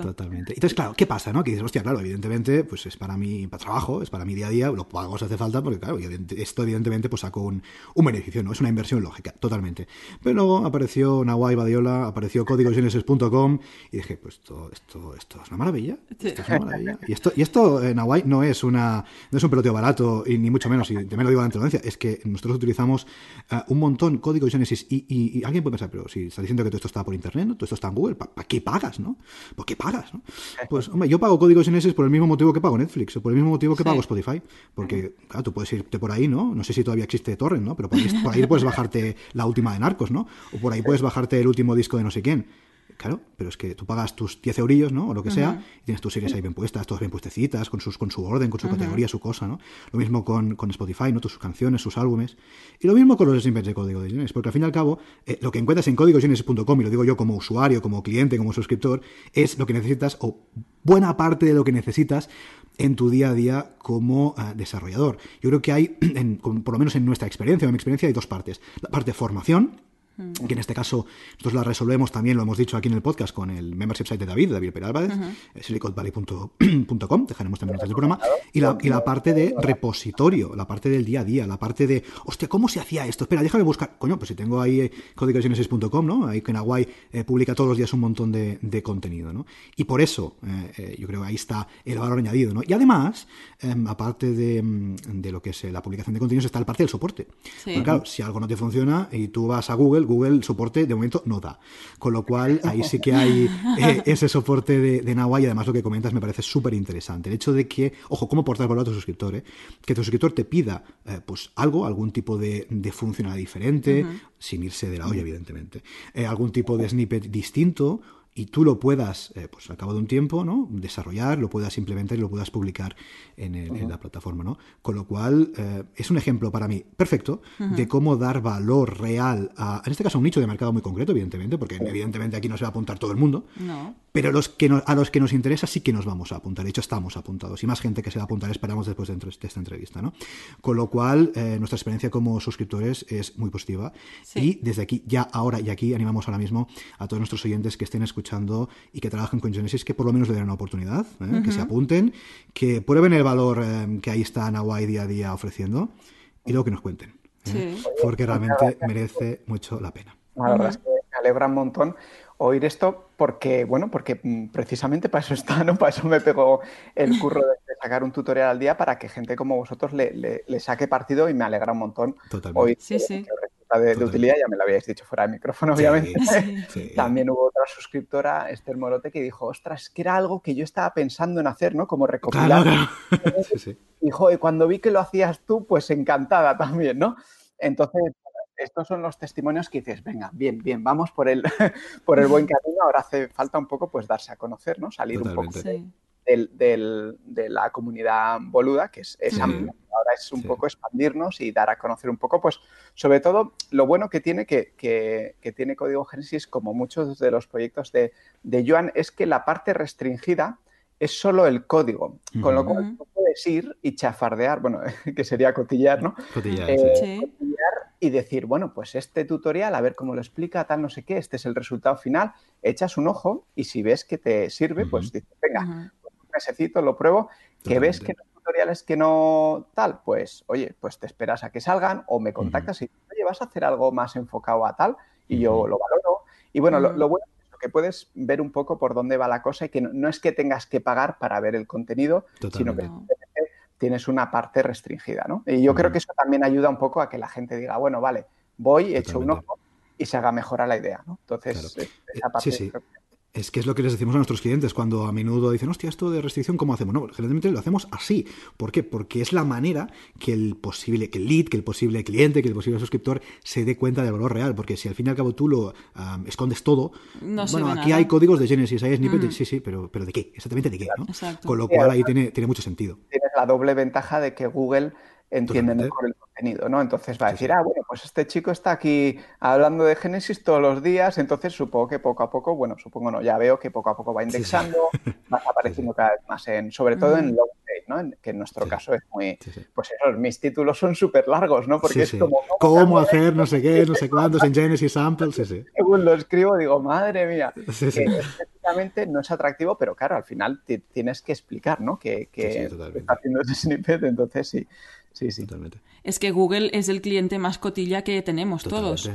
totalmente. Entonces, claro, ¿qué pasa? No? Que dices, hostia, claro, evidentemente, pues es para mi trabajo, es para mi día a día, lo pago si hace falta, porque claro, esto evidentemente pues saco un, un, beneficio, ¿no? Es una inversión lógica, totalmente. Pero luego apareció Nawai Badiola, apareció códigogenesis.com y dije, pues esto, esto, esto es una maravilla. Esto es una maravilla. Y esto, y esto eh, Nawai, no es una no es un peloteo barato, y ni mucho menos, y también lo digo de la es que nosotros utilizamos eh, un montón código Genesis y, y, alguien puede pensar, pero si está diciendo que todo esto está por internet, ¿no? todo esto está en Google, ¿para qué pagas? ¿no? ¿Por qué pagas? ¿no? Pues, hombre, yo pago códigos Genesis por el mismo motivo que pago Netflix, o por el mismo motivo que pago Spotify, porque, claro, tú puedes irte por ahí, ¿no? No sé si todavía existe Torrent, ¿no? Pero por ahí puedes bajarte la última de Narcos, ¿no? O por ahí puedes bajarte el último disco de no sé quién. Claro, pero es que tú pagas tus 10 eurillos, ¿no? O lo que sea, y tienes tus series ahí bien puestas, todas bien puestecitas, con, sus, con su orden, con su categoría, su cosa, ¿no? Lo mismo con, Spotify, ¿no? Tus canciones, sus álbumes. Y lo mismo con los snippets de código de Genesis, porque al fin y al cabo, eh, lo que encuentras en códigogenesis.com, y lo digo yo como usuario, como cliente, como suscriptor, es lo que necesitas, o buena parte de lo que necesitas en tu día a día como eh, desarrollador. Yo creo que hay, por lo menos en nuestra experiencia, en mi experiencia, hay dos partes. La parte de formación, Mm. que en este caso nosotros la resolvemos también, lo hemos dicho aquí en el podcast, con el membership site de David, David Pérez Álvarez, uh dejaremos también el programa, y la, y la parte de repositorio, la parte del día a día, la parte de, hostia, ¿cómo se hacía esto? Espera, déjame buscar, coño, pues si tengo ahí eh, códigogenesis.com, ¿no? Ahí que Nahuay eh, publica todos los días un montón de, contenido, ¿no? Y por eso, eh, yo creo que ahí está el valor añadido, ¿no? Y además, em, aparte de, mm, de, lo que es la publicación de contenidos, está la parte del soporte. Porque claro, si algo no te funciona y tú vas a Google, Google soporte de momento no da. Con lo cual, ahí sí que hay eh, ese soporte de, de y además lo que comentas me parece súper interesante. El hecho de que, ojo, cómo aportar valor a tu suscriptor, eh? que tu suscriptor te pida eh, pues algo, algún tipo de, funcionalidad diferente, sin irse de la olla, evidentemente, algún tipo de snippet distinto y tú lo puedas, eh, pues al cabo de un tiempo, ¿no? Desarrollar, lo puedas implementar y lo puedas publicar en, la plataforma, ¿no? Con lo cual, eh, es un ejemplo para mí perfecto de cómo dar valor real a, en este caso, un nicho de mercado muy concreto, evidentemente, porque evidentemente aquí no se va a apuntar todo el mundo, pero los que a los que nos interesa sí que nos vamos a apuntar. De hecho, estamos apuntados y más gente que se va a apuntar esperamos después de, esta entrevista, ¿no? Con lo cual, eh, nuestra experiencia como suscriptores es muy positiva y desde aquí, ya ahora y aquí, animamos ahora mismo a todos nuestros oyentes que estén escuchando y que trabajen con Genesis, que por lo menos le den una oportunidad, ¿eh? que se apunten, que prueben el valor eh, que ahí está Nawai día a día ofreciendo y luego que nos cuenten. ¿eh? Porque realmente merece mucho la pena. La verdad es que me alegra un montón oír esto porque, bueno, porque mm, precisamente para eso está, ¿no? Para eso me pegó el curro de, sacar un tutorial al día para que gente como vosotros le, saque partido y me alegra un montón Totalmente. sí, sí de, utilidad, ya me lo habíais dicho fuera de micrófono, obviamente. También hubo otra suscriptora, Esther Morote, que dijo, ostras, que era algo que yo estaba pensando en hacer, ¿no? Como recopilar. Dijo, y cuando vi que lo hacías tú, pues encantada también, ¿no? Entonces, estos son los testimonios que dices, venga, bien, bien, vamos por el, por el buen camino. Ahora hace falta un poco, pues, darse a conocer, ¿no? Salir un poco de la comunidad boluda, que es, es amplia. Ahora es un poco expandirnos y dar a conocer un poco, pues sobre todo lo bueno que tiene que, que, tiene Código Génesis, como muchos de los proyectos de, de Joan, es que la parte restringida es solo el código, con lo cual puedes ir y chafardear, bueno, que sería cotillear, ¿no? Cotillear, eh, cotillear y decir, bueno, pues este tutorial, a ver cómo lo explica, tal, no sé qué, este es el resultado final, echas un ojo y si ves que te sirve, pues dices, venga, pues un mesecito lo pruebo, que ves que tutoriales que no tal, pues oye, pues te esperas a que salgan o me contactas y oye, vas a hacer algo más enfocado a tal y yo lo valoro. Y bueno, lo, bueno es que puedes ver un poco por dónde va la cosa y que no, es que tengas que pagar para ver el contenido, sino que tienes una parte restringida, ¿no? Y yo creo que eso también ayuda un poco a que la gente diga, bueno, vale, voy, echo un ojo y se haga mejor a la idea, ¿no? Entonces, esa parte sí, sí. Es que es lo que les decimos a nuestros clientes cuando a menudo dicen, hostia, esto de restricción, ¿cómo hacemos? No, generalmente lo hacemos así. ¿Por qué? Porque es la manera que el posible, que el lead, que el posible cliente, que el posible suscriptor se dé cuenta del valor real. Porque si al fin y al cabo tú lo escondes todo, bueno, aquí hay códigos de Genesis, hay snippets, mm. sí, sí, pero, pero ¿de qué? Exactamente de qué, ¿no? Con lo cual ahí tiene, tiene mucho sentido. Tienes la doble ventaja de que Google entiende mejor el contenido, ¿no? Entonces va a decir, ah, bueno, pues este chico está aquí hablando de Génesis todos los días, entonces supongo que poco a poco, bueno, supongo no, ya veo que poco a poco va indexando, va apareciendo cada vez más en, sobre todo en long tail, ¿no? que en nuestro caso es muy, pues eso, mis títulos son súper largos, ¿no? Porque es como... ¿Cómo hacer no sé qué, no sé cuántos en Genesis Samples? Sí, sí. Según lo escribo digo, madre mía. Sí, sí. no es atractivo, pero claro, al final tienes que explicar, ¿no? Que, que está haciendo ese snippet, entonces sí. Sí, sí. Totalmente. Es que Google es el cliente más cotilla que tenemos todos.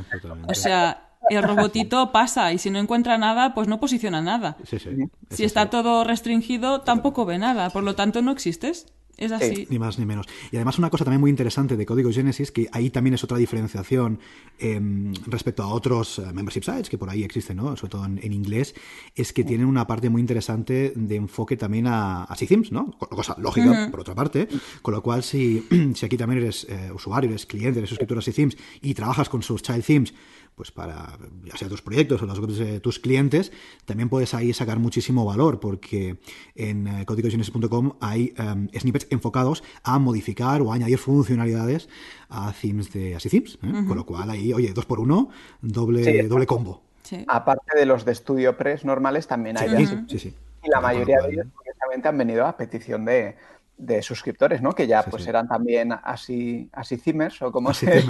O sea, el robotito pasa y si no encuentra nada, pues no posiciona nada. Sí, sí. Si está todo restringido, tampoco ve nada. Por lo tanto, no existes. Es así. Ni más ni menos. Y además una cosa también muy interesante de Código Genesis, que ahí también es otra diferenciación em, respecto a otros eh, membership sites que por ahí existen, ¿no? sobre todo en, inglés, es que tienen una parte muy interesante de enfoque también a, a themes ¿no? Cosa lógica, por otra parte. Con lo cual, si, si aquí también eres eh, usuario, eres cliente, eres suscriptor a themes y trabajas con sus child themes, pues para ya sea tus proyectos o los de tus clientes, también puedes ahí sacar muchísimo valor, porque en eh, códigogenesis.com hay em, snippets enfocados a modificar o a añadir funcionalidades a themes de así themes, ¿eh? con lo cual ahí, oye, dos por uno, doble, doble combo. Aparte de los de estudio press normales, también hay sí, sí, Y la mayoría de ellos, precisamente, han venido a petición de, de suscriptores, ¿no? Que ya pues eran también así, así o como así se...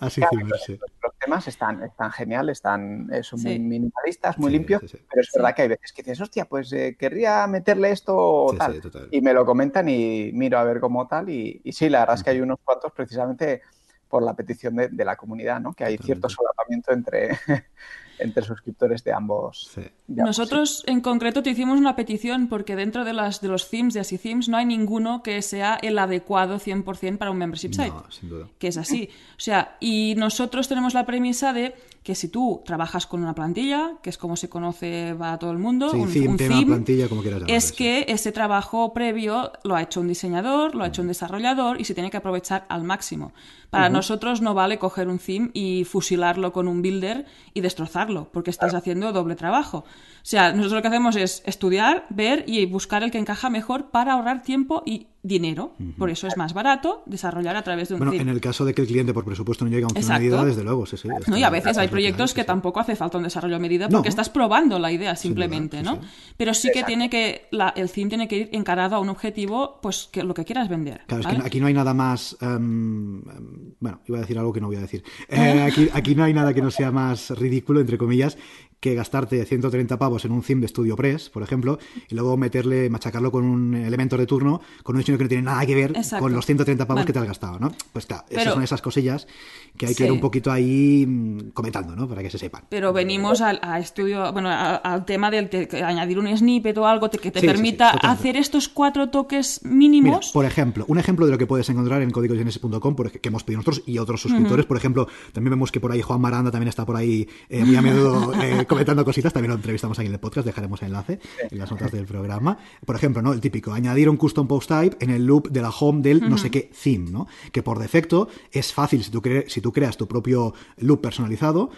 así Los temas están, están geniales, están, eh, son muy minimalistas, muy limpios, pero es verdad que hay veces que dices, hostia, pues eh, querría meterle esto o tal. y me lo comentan y miro a ver cómo tal. Y, y sí, la verdad es que hay unos cuantos precisamente por la petición de, de la comunidad, ¿no? Que hay cierto solapamiento entre, entre suscriptores de ambos. Nosotros en concreto te hicimos una petición porque dentro de, las, de los themes de Así Themes no hay ninguno que sea el adecuado 100% para un membership site. sin duda. Que es así. O sea, y nosotros tenemos la premisa de que si tú trabajas con una plantilla, que es como se conoce va a todo el mundo, un, theme, plantilla, como quieras es que ese trabajo previo lo ha hecho un diseñador, lo ha hecho un desarrollador y se tiene que aprovechar al máximo. Para nosotros no vale coger un theme y fusilarlo con un builder y destrozarlo, porque estás haciendo doble trabajo. O sea, nosotros lo que hacemos es estudiar, ver y buscar el que encaja mejor para ahorrar tiempo y dinero. Por eso es más barato desarrollar a través de un Bueno, en el caso de que el cliente por presupuesto no llegue a una medida, desde luego, sí, sí. No, y a veces hay proyectos que, tampoco hace falta un desarrollo a medida porque estás probando la idea simplemente, ¿no? Pero sí que tiene que, el theme tiene que ir encarado a un objetivo, pues que lo que quieras vender. Claro, es que aquí no hay nada más, em, em, bueno, iba a decir algo que no voy a decir. Eh, aquí, aquí no hay nada que no sea más ridículo, entre comillas, que gastarte 130 pavos en un theme de Studio Press, por ejemplo, y luego meterle, machacarlo con un elemento de turno, con un diseño que no tiene nada que ver con los 130 pavos que te has gastado, ¿no? Pues claro, esas son esas cosillas que hay que ir un poquito ahí mm, comentando, ¿no? Para que se sepan. Pero venimos al a estudio, bueno, al tema del añadir un snippet o algo que te permita hacer estos cuatro toques mínimos. por ejemplo, un ejemplo de lo que puedes encontrar en códigogenesis.com, que hemos pedido nosotros y otros suscriptores, por ejemplo, también vemos que por ahí Juan Maranda también está por ahí eh, muy a menudo eh, comentando cositas, también lo entrevistamos aquí en el podcast, dejaremos el enlace en las notas del programa. Por ejemplo, ¿no? El típico, añadir un custom post type en el loop de la home del no sé qué theme, ¿no? Que por defecto es fácil si tú, si tú creas tu propio loop personalizado,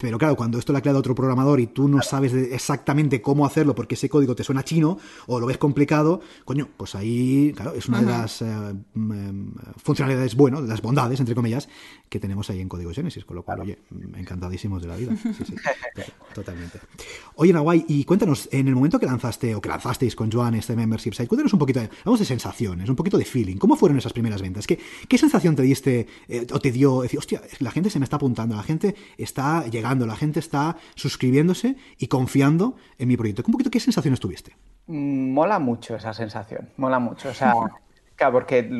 pero claro, cuando esto lo ha creado otro programador y tú no sabes exactamente cómo hacerlo porque ese código te suena chino o lo ves complicado, coño, pues ahí, claro, es una de las eh, mm, funcionalidades, bueno, de las bondades, entre comillas, que tenemos ahí en Código Genesis, con lo cual, oye, encantadísimos de la vida. Sí, sí, totalmente. Oye, Nahuay, y cuéntanos, en el momento que lanzaste o que lanzasteis con Joan este membership site, cuéntanos un poquito, vamos de sensaciones, un poquito de feeling. ¿Cómo fueron esas primeras ventas? ¿Qué, qué sensación te diste eh, o te dio? Decir, hostia, la gente se me está apuntando, la gente está llegando la gente está suscribiéndose y confiando en mi proyecto. Un poquito, ¿qué sensaciones tuviste? Mm, mola mucho esa sensación, mola mucho. O sea, claro, porque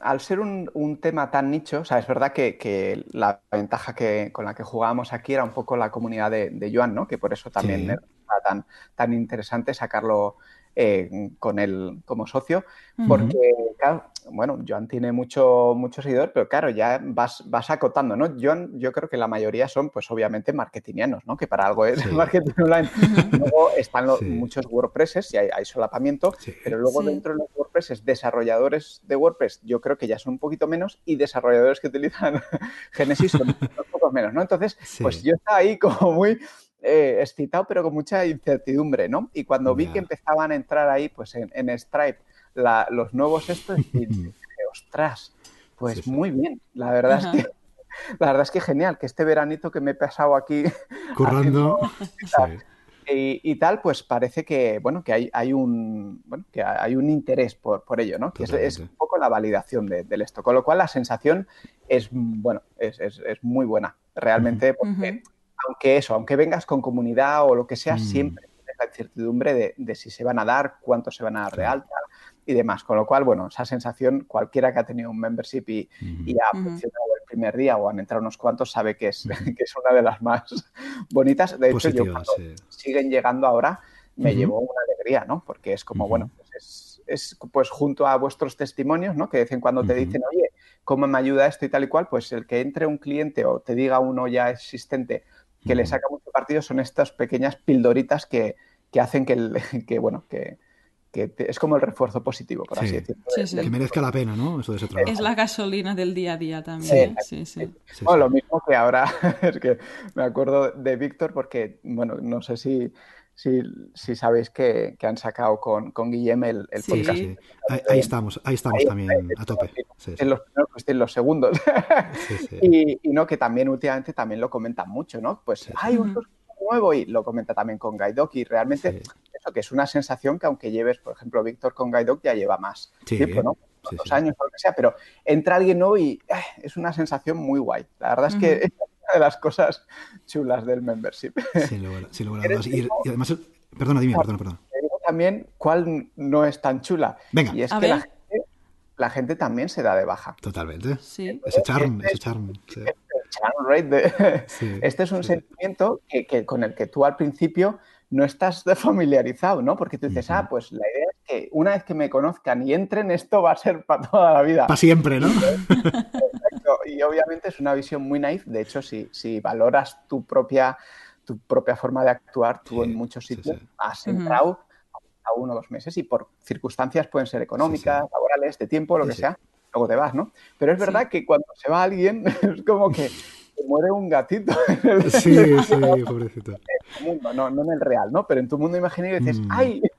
al ser un, tema tan nicho, o sea, es verdad que, la ventaja que, con la que jugábamos aquí era un poco la comunidad de, Joan, ¿no? Que por eso también era tan, tan interesante sacarlo eh, con él como socio, porque, claro, bueno, Joan tiene mucho, mucho seguidor, pero claro, ya vas, vas acotando, ¿no? Joan, yo creo que la mayoría son, pues obviamente, marketingianos, ¿no? Que para algo es marketing online. luego están muchos WordPresses y hay, solapamiento, pero luego dentro de los WordPresses, desarrolladores de WordPress, yo creo que ya son un poquito menos y desarrolladores que utilizan Genesis son un poco menos, ¿no? Entonces, pues yo estaba ahí como muy eh, excitado, pero con mucha incertidumbre, ¿no? Y cuando vi que empezaban a entrar ahí, pues en, Stripe, los nuevos estos, y dije, ostras, pues muy bien. La verdad es que la verdad es que genial, que este veranito que me he pasado aquí currando y, tal, pues parece que bueno que hay, hay un bueno, que hay un interés por, por ello, ¿no? Que es, un poco la validación de, esto. Con lo cual la sensación es bueno, es, es, muy buena, realmente, porque aunque eso, aunque vengas con comunidad o lo que sea, mm. siempre tienes la incertidumbre de, si se van a dar, cuánto se van a dar de alta y demás. Con lo cual, bueno, esa sensación, cualquiera que ha tenido un membership y, ha funcionado el primer día o han entrado unos cuantos, sabe que es, que es una de las más bonitas. De hecho, yo cuando siguen llegando ahora, me llevo una alegría, ¿no? Porque es como, bueno, pues es, pues junto a vuestros testimonios, ¿no? Que de vez en cuando te dicen, oye, ¿cómo me ayuda esto y tal y cual? Pues el que entre un cliente o te diga uno ya existente, que le saca mucho partido son estas pequeñas pildoritas que, hacen que, el, que bueno, que, es como el refuerzo positivo, por así decirlo. Que merezca la pena, ¿no? Eso de ese trabajo. Es la gasolina del día a día también. Sí, sí. Bueno, lo mismo que ahora, es que me acuerdo de Víctor porque, bueno, no sé si si, sabéis que, han sacado con, con Guillem el, podcast. Ahí, estamos, ahí estamos también a tope. En los primeros, pues, en los segundos. y, no, que también últimamente también lo comentan mucho, ¿no? Pues hay un nuevo y lo comenta también con Guidoc y realmente eso que es una sensación que aunque lleves, por ejemplo, Víctor con Guidoc ya lleva más tiempo, ¿no? Dos años o lo que sea, pero entra alguien nuevo y eh, es una sensación muy guay. La verdad es que de las cosas chulas del membership. Sin lugar, sin lugar a dudas. Y, y además, perdona, dime, perdona, perdona. Te digo también cuál no es tan chula. Venga. Y es A que la gente, la gente también se da de baja. Totalmente. Sí. Ese charm, ese charm. sí. De- Sí, Este es un sí, sentimiento que, que- con el que tú al principio no estás familiarizado, ¿no? Porque tú dices, ah, pues la idea es que una vez que me conozcan y entren, esto va a ser para toda la vida. Para siempre, ¿no? Exacto. Y obviamente es una visión muy naif. De hecho, si, si valoras tu propia, tu propia forma de actuar, tú Sí, en muchos sitios sí. has entrado a uno o dos meses y por circunstancias pueden ser económicas, Sí, sí. laborales, de tiempo, lo Sí, que sí. sea, luego te vas, ¿no? Pero es verdad que cuando se va alguien es como que se muere un gatito en el, Sí, en sí, tu pobrecito. mundo, no, no en el real, ¿no? Pero en tu mundo imaginario dices, Mm. ¡ay!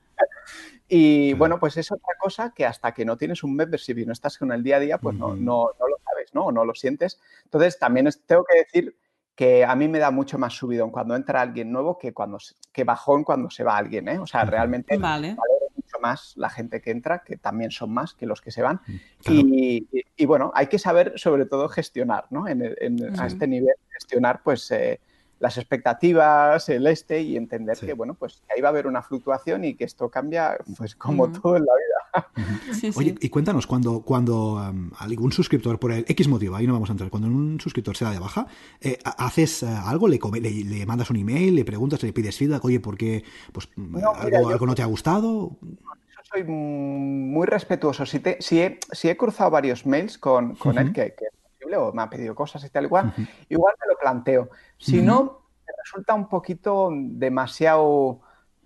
Y Claro. bueno, pues es otra cosa que hasta que no tienes un membership y no estás con el día a día, pues no, Ujú. no, no lo sabes, ¿no? O no lo sientes. Entonces, también es- tengo que decir que a mí me da mucho más subidón cuando entra alguien nuevo que cuando se- que bajón cuando se va alguien, ¿eh? O sea, realmente Vale. valoro mucho más la gente que entra, que también son más que los que se van. Claro. Y, y- y, bueno, hay que saber sobre todo gestionar, ¿no? En, el- en-. A este nivel, gestionar pues eh, las expectativas, el este y entender Sí. que, bueno, pues que ahí va a haber una fluctuación y que esto cambia pues como todo en la vida. Sí, sí. Oye, y cuéntanos, cuando, cuando um, algún suscriptor, por el X motivo, ahí no vamos a entrar, cuando un suscriptor se da de baja, eh, ¿haces eh, algo? ¿Le, come- le, le mandas un email? ¿Le preguntas? ¿Le pides feedback? Oye, ¿por qué pues, No, algo, mira, yo- algo no te ha gustado? Soy muy respetuoso. Si, te- si, he, si he cruzado varios mails con, con él, que, que es posible, o me ha pedido cosas y tal igual, Ujú. igual me lo planteo. Si no, me resulta un poquito demasiado,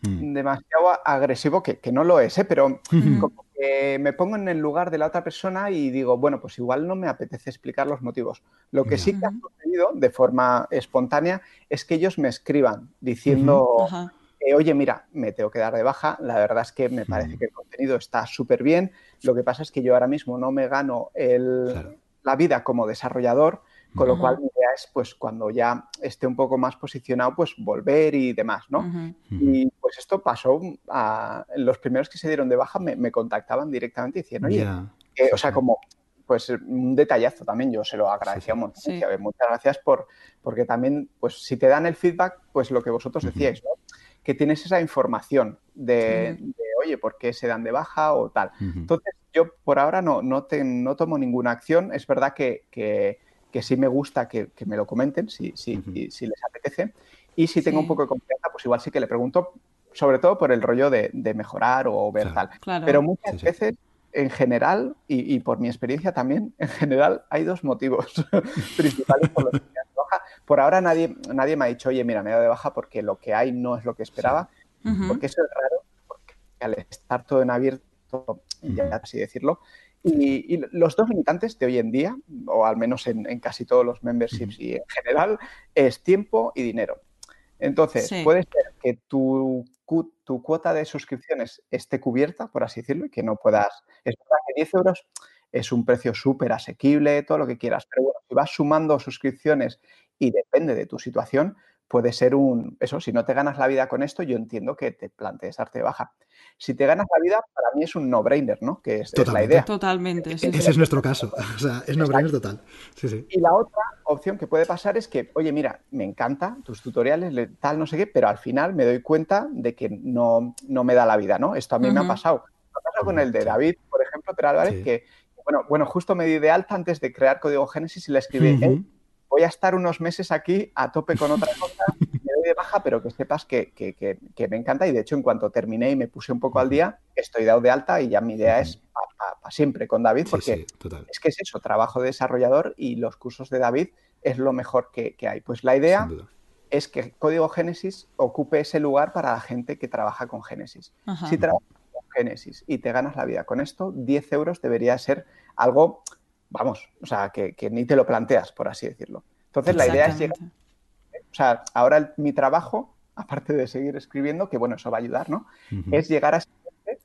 Mm. demasiado agresivo, que, que no lo es, ¿eh? pero como que me pongo en el lugar de la otra persona y digo, bueno, pues igual no me apetece explicar los motivos. Lo que sí que ha sucedido de forma espontánea es que ellos me escriban diciendo, Ajá. eh, oye, mira, me tengo que dar de baja, la verdad es que me parece Mm. que el contenido está súper bien, lo que pasa es que yo ahora mismo no me gano el- Claro. La vida como desarrollador, con lo cual mi idea es, pues, cuando ya esté un poco más posicionado, pues, volver y demás, ¿no? Y pues esto pasó, a, los primeros que se dieron de baja me, me contactaban directamente diciendo, oye, Ya. eh, Sí, o sea, como, pues un detallazo también, yo se lo agradecía Sí, decía, "Oye, muchas gracias por, porque también, pues si te dan el feedback, pues lo que vosotros decíais, ¿no? Que tienes esa información de, de, oye, ¿por qué se dan de baja o tal? Entonces, yo por ahora no, no, te- no tomo ninguna acción. Es verdad que, que- que sí me gusta que, que me lo comenten, si, si, y si les apetece. Y si tengo un poco de confianza, pues igual sí que le pregunto, sobre todo por el rollo de, de mejorar o ver Claro. tal. Claro. Pero muchas Sí, sí. veces, en general, y, y por mi experiencia también, en general hay dos motivos principales por los que me de baja. Por ahora nadie, nadie me ha dicho, oye, mira, me he dado de baja porque lo que hay no es lo que esperaba, porque eso es raro, porque al estar todo en abierto, ya Ujú. así decirlo, y, y los dos limitantes de hoy en día, o al menos en, en casi todos los memberships y en general, es tiempo y dinero. Entonces, Sí. puede ser que tu, tu cuota de suscripciones esté cubierta, por así decirlo, y que no puedas... Es verdad que 10 euros es un precio súper asequible, todo lo que quieras, pero bueno, si vas sumando suscripciones y depende de tu situación, puede ser un... Eso, si no te ganas la vida con esto, yo entiendo que te plantees darte de baja. Si te ganas la vida, para mí es un no-brainer, ¿no? Que es, es la Totalmente. idea. Totalmente. sí, Ese sí. es nuestro caso. O sea, es no brainer total. Sí, sí. Y la otra opción que puede pasar es que, oye, mira, me encanta tus tutoriales, le- tal, no sé qué, pero al final me doy cuenta de que no, no me da la vida, ¿no? Esto a mí me ha pasado. Me ha pasado con el de. David, por ejemplo, pero Álvarez, Sí. que, bueno, bueno, justo me di de alta antes de crear Código Génesis y le escribí. "Hey, voy a estar unos meses aquí a tope con otra cosa, me doy de baja, pero que sepas que, que- que- que me encanta y de hecho en cuanto terminé y me puse un poco al día, estoy dado de alta y ya mi idea es para siempre con David, porque sí, total. es que es eso, trabajo de desarrollador y los cursos de David es lo mejor que, que hay. Pues la idea es que Código Génesis ocupe ese lugar para la gente que trabaja con Génesis. Si trabajas con Génesis y te ganas la vida con esto, 10 euros debería ser algo, vamos, o sea, que, que ni te lo planteas, por así decirlo. Entonces la idea es llegar, o sea, ahora el- mi trabajo, aparte de seguir escribiendo, que bueno, eso va a ayudar, ¿no? Es llegar a gente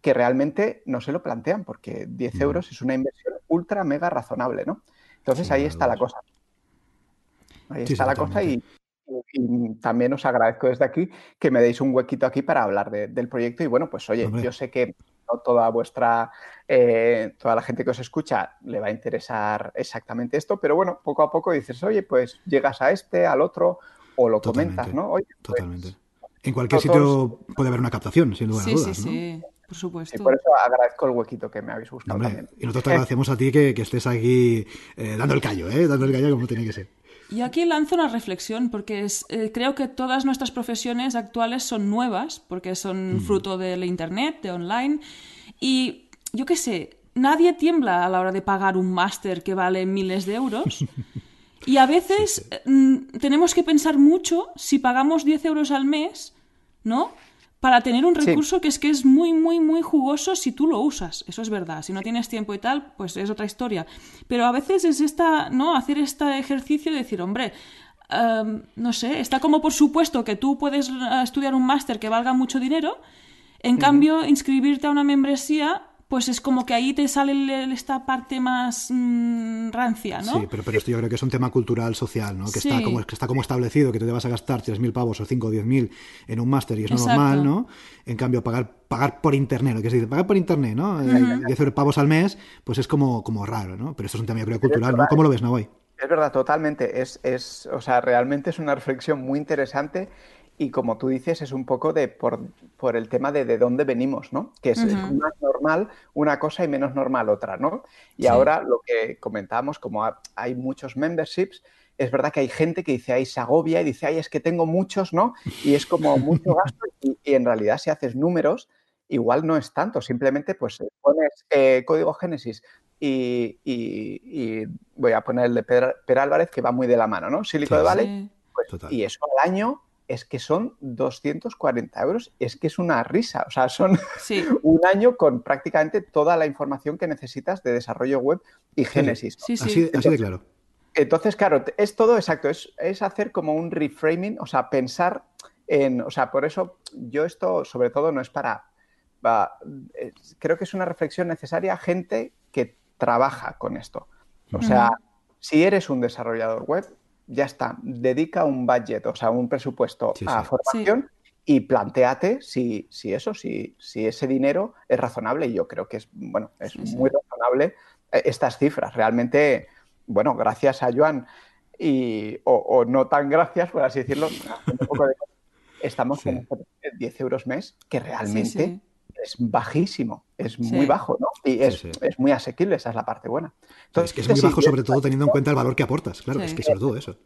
que realmente no se lo plantean, porque 10 Ujú. euros es una inversión ultra mega razonable, ¿no? Entonces ahí está la cosa. Ahí Sí, está la cosa y. y, también os agradezco desde aquí que me deis un huequito aquí para hablar del proyecto. Y bueno, pues oye, yo sé que no toda vuestra, eh, toda la gente que os escucha le va a interesar exactamente esto, pero bueno, poco a poco dices, oye, pues llegas a este, al otro, o lo comentas, ¿no? Oye, pues, totalmente. En cualquier sitio puede haber una captación, sin lugar a dudas. Sí, sí, por supuesto. Y por eso agradezco el huequito que me habéis buscado. Y nosotros te agradecemos a ti que, estés aquí eh, dando el callo, ¿eh? dando el callo como tiene que ser. Y aquí lanzo una reflexión, porque eh, creo que todas nuestras profesiones actuales son nuevas, porque son mm. fruto del Internet, de online. Y yo qué sé, nadie tiembla a la hora de pagar un máster que vale miles de euros. Y a veces mm, tenemos que pensar mucho si pagamos 10 euros al mes, ¿no? Para tener un recurso que es que es muy, muy, muy jugoso si tú lo usas. Eso es verdad. Si no tienes tiempo y tal, pues es otra historia. Pero a veces es esta, ¿no? Hacer este ejercicio de decir, hombre, em, no sé, está como por supuesto que tú puedes eh, estudiar un máster que valga mucho dinero. En cambio, inscribirte a una membresía pues es como que ahí te sale esta parte más mm, rancia, ¿no? Sí, pero, pero esto yo creo que es un tema cultural, social, ¿no? Que, está, como, que está como establecido, que te vas a gastar 3.000 pavos o 5 o 10.000 en un máster y es normal, ¿no? En cambio, pagar pagar por internet, lo que se dice, pagar por internet, ¿no? 10 euros pavos al mes, pues es como, como raro, ¿no? Pero esto es un tema yo creo cultural, ¿no? ¿Cómo lo ves, Navoy? Es verdad, totalmente. Es, es, o sea, realmente es una reflexión muy interesante y como tú dices, es un poco de por, por el tema de de dónde venimos, ¿no? Que es más normal una cosa y menos normal otra, ¿no? Y ahora lo que comentábamos, como hay muchos memberships, es verdad que hay gente que dice, ay, se agobia y dice, ay, es que tengo muchos, ¿no? Y es como mucho gasto y, en realidad si haces números, igual no es tanto, simplemente pues pones eh, código Génesis y, y, voy a poner el de Per, Álvarez que va muy de la mano, ¿no? Silicon de Valley, pues, y eso al año es que son 240 euros, es que es una risa, o sea, son un año con prácticamente toda la información que necesitas de desarrollo web y Génesis. Sí, sí, así, de claro. Entonces, claro, es todo exacto, es, es, hacer como un reframing, o sea, pensar en, o sea, por eso yo esto sobre todo no es para, creo que es una reflexión necesaria gente que trabaja con esto. O sea, si eres un desarrollador web, ya está, dedica un budget, o sea, un presupuesto a formación y planteate si, si eso, si, si, ese dinero es razonable. Y yo creo que es, bueno, es muy razonable eh, estas cifras. Realmente, bueno, gracias a Joan y, o, no tan gracias, por así decirlo, estamos en 10 euros mes, que realmente es bajísimo, es muy bajo, ¿no? Y es, muy asequible, esa es la parte buena. Entonces, es que es muy bajo, sobre todo teniendo en cuenta el valor que aportas, claro, es que sobre todo eso.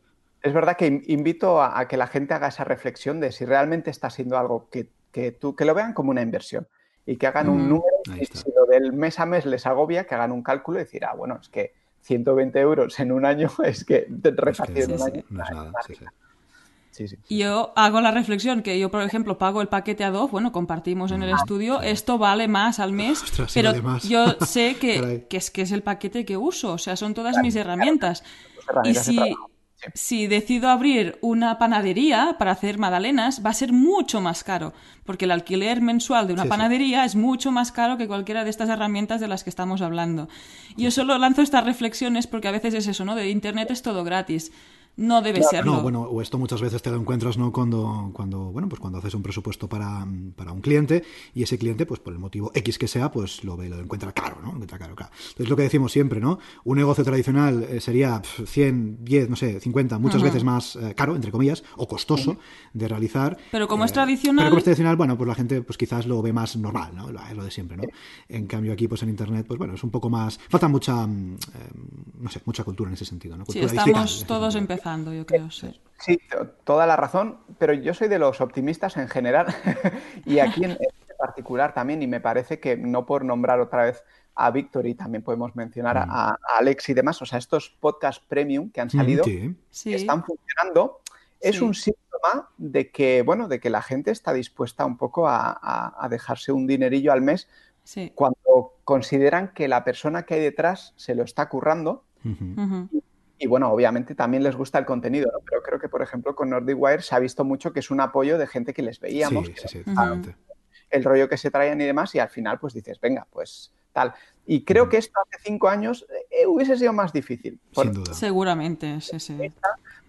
Es verdad que invito a, que la gente haga esa reflexión de si realmente está siendo algo que, tú, que lo vean como una inversión y que hagan un número, y si lo del mes a mes les agobia, que hagan un cálculo y decir, ah, bueno, es que 120 euros en un año es que te en un año. No es nada, yo hago la reflexión que yo, por ejemplo, pago el paquete Adobe, bueno, compartimos en el estudio, esto vale más al mes, pero yo sé que, es, que es el paquete que uso, o sea, son todas mis herramientas. Y si, si decido abrir una panadería para hacer magdalenas, va a ser mucho más caro, porque el alquiler mensual de una panadería es mucho más caro que cualquiera de estas herramientas de las que estamos hablando. Yo solo lanzo estas reflexiones porque a veces es eso, ¿no? De Internet es todo gratis no debe ser No, bueno, o esto muchas veces te lo encuentras, ¿no? Cuando, cuando, bueno, pues cuando haces un presupuesto para, para, un cliente y ese cliente, pues por el motivo X que sea, pues lo ve, lo encuentra caro, ¿no? encuentra caro, claro. Entonces lo que decimos siempre, ¿no? Un negocio tradicional eh, sería 100, 10, no sé, 50, muchas veces más eh, caro, entre comillas, o costoso de realizar. Pero como es eh, tradicional. Pero como es tradicional, bueno, pues la gente, pues quizás lo ve más normal, ¿no? Lo, lo de siempre, ¿no? En cambio aquí, pues en internet, pues bueno, es un poco más. Falta mucha, mm, no sé, mucha cultura en ese sentido, ¿no? sí, estamos todos empezando, yo creo, sí. Sí, toda la razón, pero yo soy de los optimistas en general y aquí en, particular también, y me parece que no por nombrar otra vez a Víctor y también podemos mencionar a, mm. Alex y demás, o sea, estos podcast premium que han mm, salido, están funcionando, es un síntoma de que, bueno, de que la gente está dispuesta un poco a, dejarse un dinerillo al mes cuando consideran que la persona que hay detrás se lo está currando. Y bueno, obviamente también les gusta el contenido, ¿no? Pero creo que, por ejemplo, con Nordic Wire se ha visto mucho que es un apoyo de gente que les veíamos. Sí, sí, sí, El rollo que se traían y demás, y al final, pues dices, venga, pues tal. Y creo que esto hace cinco años eh, hubiese sido más difícil. Sin duda. Seguramente, sí, sí.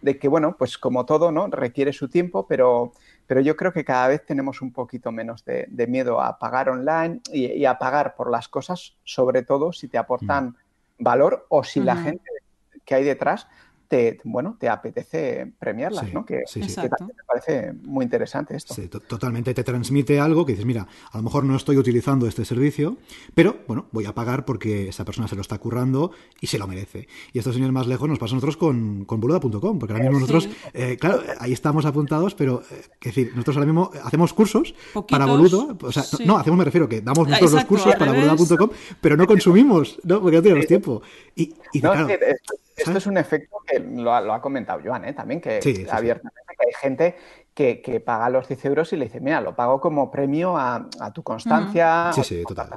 de que, bueno, pues como todo, ¿no? Requiere su tiempo, pero, pero yo creo que cada vez tenemos un poquito menos de, miedo a pagar online y, a pagar por las cosas, sobre todo si te aportan valor o si la gente que hay detrás te, bueno, te apetece premiarlas, ¿no? Que, sí, sí. me parece muy interesante esto. Sí, totalmente. Te transmite algo que dices, mira, a lo mejor no estoy utilizando este servicio, pero bueno, voy a pagar porque esa persona se lo está currando y se lo merece. Y esto, señor, más lejos nos pasa a nosotros con, con boluda.com, porque ahora mismo nosotros, eh, claro, ahí estamos apuntados, pero, eh, es decir, nosotros ahora mismo hacemos cursos para boludo, o sea, no, hacemos, me refiero, que damos nosotros los cursos para boluda.com, pero no consumimos, ¿no? Porque no tenemos tiempo. Y, y claro, esto es un efecto que lo ha, comentado Joan, ¿eh? también, que abiertamente que hay gente que, paga los 10 euros y le dice, mira, lo pago como premio a, tu constancia. Sí, sí, total.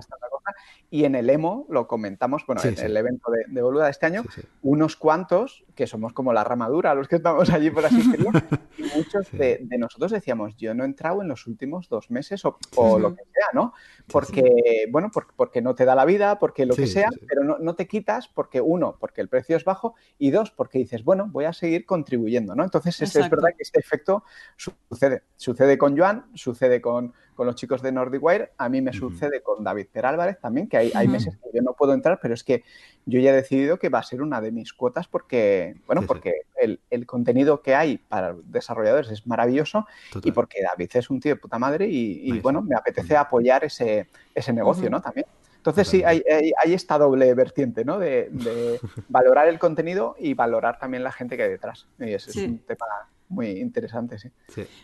Y en el EMO, lo comentamos, bueno, en el evento de, de, Boluda de este año, unos cuantos, que somos como la ramadura, los que estamos allí por asistir, y muchos de, nosotros decíamos, yo no he entrado en los últimos dos meses o, lo que sea, ¿no? Porque, bueno, porque, no te da la vida, porque lo que sea, pero no, te quitas porque, uno, porque el precio es bajo y dos, porque dices, bueno, voy a seguir contribuyendo, ¿no? Entonces, es, es verdad que este efecto sucede. Sucede con Joan, sucede con, con los chicos de Nordic Wire, a mí me sucede con David Perálvarez también, que hay, hay, meses que yo no puedo entrar, pero es que yo ya he decidido que va a ser una de mis cuotas porque, bueno, porque el, el, contenido que hay para desarrolladores es maravilloso y porque David es un tío de puta madre y, bueno, me apetece apoyar ese, ese negocio, ¿no? También. Entonces sí, hay, hay, esta doble vertiente, ¿no? De, de, valorar el contenido y valorar también la gente que hay detrás. Y ese es un tema muy interesante, sí.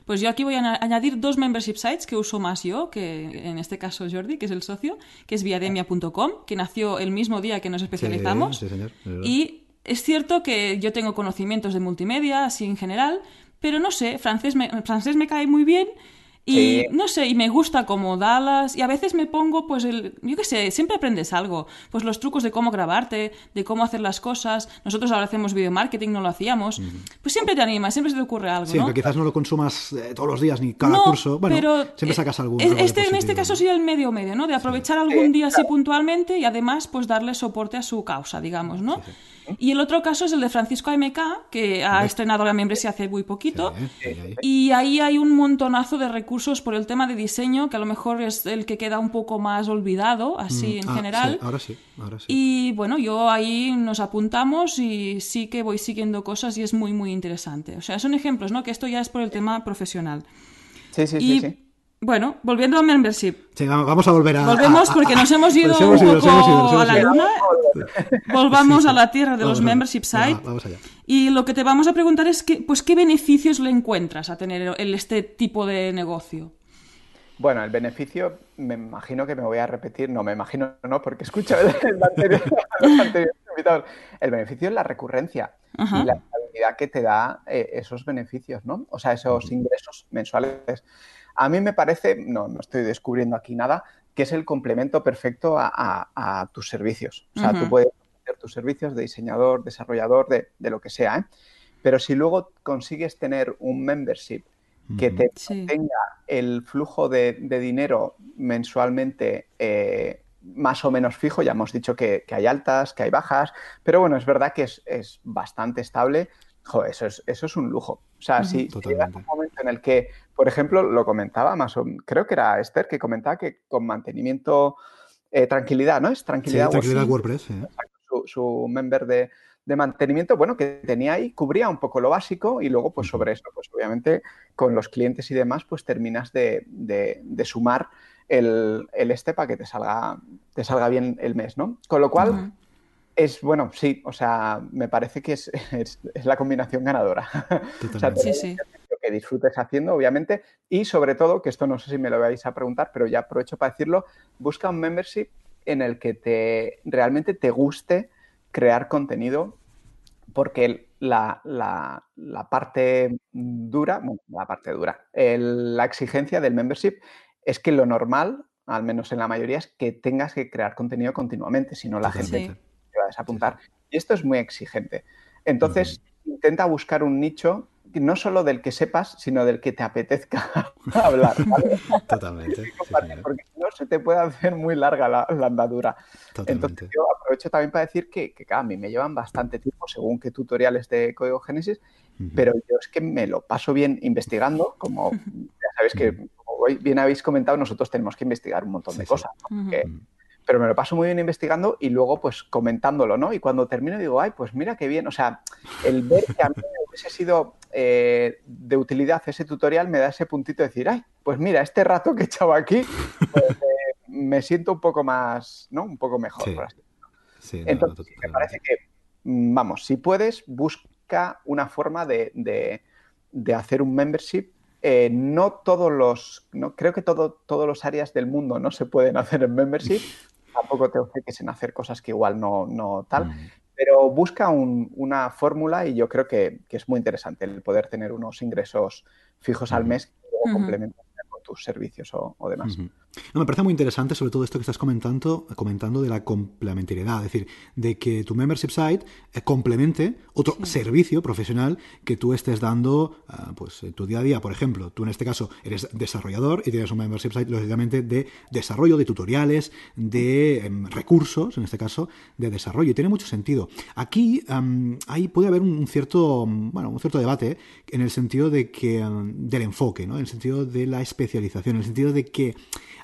Pues yo aquí voy a añadir dos membership sites que uso más yo, que en este caso Jordi, que es el socio, que es viademia.com, que nació el mismo día que nos especializamos. y es cierto que yo tengo conocimientos de multimedia, así en general, pero no sé, francés me, francés me cae muy bien y no sé, y me gusta como Dallas, y a veces me pongo, pues, el, yo qué sé, siempre aprendes algo. Pues los trucos de cómo grabarte, de cómo hacer las cosas. Nosotros ahora hacemos video marketing, no lo hacíamos. Pues siempre te anima, siempre se te ocurre algo. Sí, ¿no? quizás no lo consumas eh, todos los días ni cada curso. Bueno, pero siempre sacas algo. Este, en este caso sería el medio medio, ¿no? De aprovechar algún día así puntualmente y además, pues darle soporte a su causa, digamos, ¿no? Y el otro caso es el de Francisco AMK, que ha estrenado la membresía hace muy poquito. Y ahí hay un montonazo de recursos por el tema de diseño, que a lo mejor es el que queda un poco más olvidado, así mm. en ah, general. ahora sí, ahora sí. Y bueno, yo ahí nos apuntamos y sí que voy siguiendo cosas y es muy, muy interesante. O sea, son ejemplos, ¿no? Que esto ya es por el tema profesional. Sí, sí, sí, sí. Bueno, volviendo a membership. Sí, vamos a volver a. Volvemos porque nos hemos ido un poco a la luna. Volvamos a la tierra de los membership sites. vamos allá. Y lo que te vamos a preguntar es que, pues, ¿qué beneficios le encuentras a tener este tipo de negocio? Bueno, el beneficio, me imagino que me voy a repetir, no me imagino, no, porque escucho el, anterior, el beneficio es la recurrencia y la estabilidad que te da eh, esos beneficios, ¿no? O sea, esos ingresos mensuales. A mí me parece, no, no estoy descubriendo aquí nada, que es el complemento perfecto a, tus servicios. O sea, tú puedes hacer tus servicios de diseñador, desarrollador, de, lo que sea, ¿eh? pero si luego consigues tener un membership que te tenga el flujo de, dinero mensualmente eh, más o menos fijo, ya hemos dicho que, hay altas, que hay bajas, pero bueno, es verdad que es, es bastante estable Joder, eso es, eso es un lujo. O sea, si, llega un momento en el que, por ejemplo, lo comentaba más o creo que era Esther que comentaba que con mantenimiento, eh, tranquilidad, ¿no? Es tranquilidad, sí, tranquilidad WordPress. Su, member de, mantenimiento, bueno, que tenía ahí, cubría un poco lo básico y luego, pues sobre eso, pues obviamente con los clientes y demás, pues terminas de, sumar el, este para que te salga, te salga bien el mes, ¿no? Con lo cual, es bueno, sí, o sea, me parece que es, la combinación ganadora. o sea, sí, sí. Que disfrutes haciendo, obviamente, y sobre todo, que esto no sé si me lo vais a preguntar, pero ya aprovecho para decirlo, busca un membership en el que te realmente te guste crear contenido, porque la, parte dura, bueno, la parte dura, la exigencia del membership es que lo normal, al menos en la mayoría, es que tengas que crear contenido continuamente, si no la gente apuntar. Y esto es muy exigente. Entonces, intenta buscar un nicho no solo del que sepas, sino del que te apetezca hablar. Totalmente. porque si no, se te puede hacer muy larga la, andadura. Entonces, yo aprovecho también para decir que, que a mí me llevan bastante tiempo, según qué tutoriales de Código Génesis, pero yo es que me lo paso bien investigando, como ya sabéis que, como bien habéis comentado, nosotros tenemos que investigar un montón de cosas. Pero me lo paso muy bien investigando y luego pues comentándolo, ¿no? Y cuando termino digo, ay, pues mira qué bien, o sea, el ver que a mí hubiese sido eh, de utilidad ese tutorial me da ese puntito de decir, ay, pues mira, este rato que he echado aquí, pues, eh, me siento un poco más, ¿no? Un poco mejor. Entonces, me parece que, mm, vamos, si puedes, busca una forma de, hacer un membership. Eh, no todos los, no, creo que todo, todos los áreas del mundo no se pueden hacer en membership. Tampoco te ofreces en hacer cosas que igual no, no tal. Mm. Pero busca una fórmula y yo creo que, es muy interesante el poder tener unos ingresos fijos al mes que luego complementan con tus servicios o, demás. No, me parece muy interesante sobre todo esto que estás comentando, comentando de la complementariedad, es decir, de que tu membership site eh, complemente otro servicio profesional que tú estés dando ah, pues, en tu día a día. Por ejemplo, tú en este caso eres desarrollador y tienes un membership site, lógicamente, de desarrollo de tutoriales, de em, recursos, en este caso, de desarrollo. Y tiene mucho sentido. Aquí ahí puede haber un cierto, bueno, un cierto debate en el sentido de que, del enfoque, ¿no? en el sentido de la especialización, en el sentido de que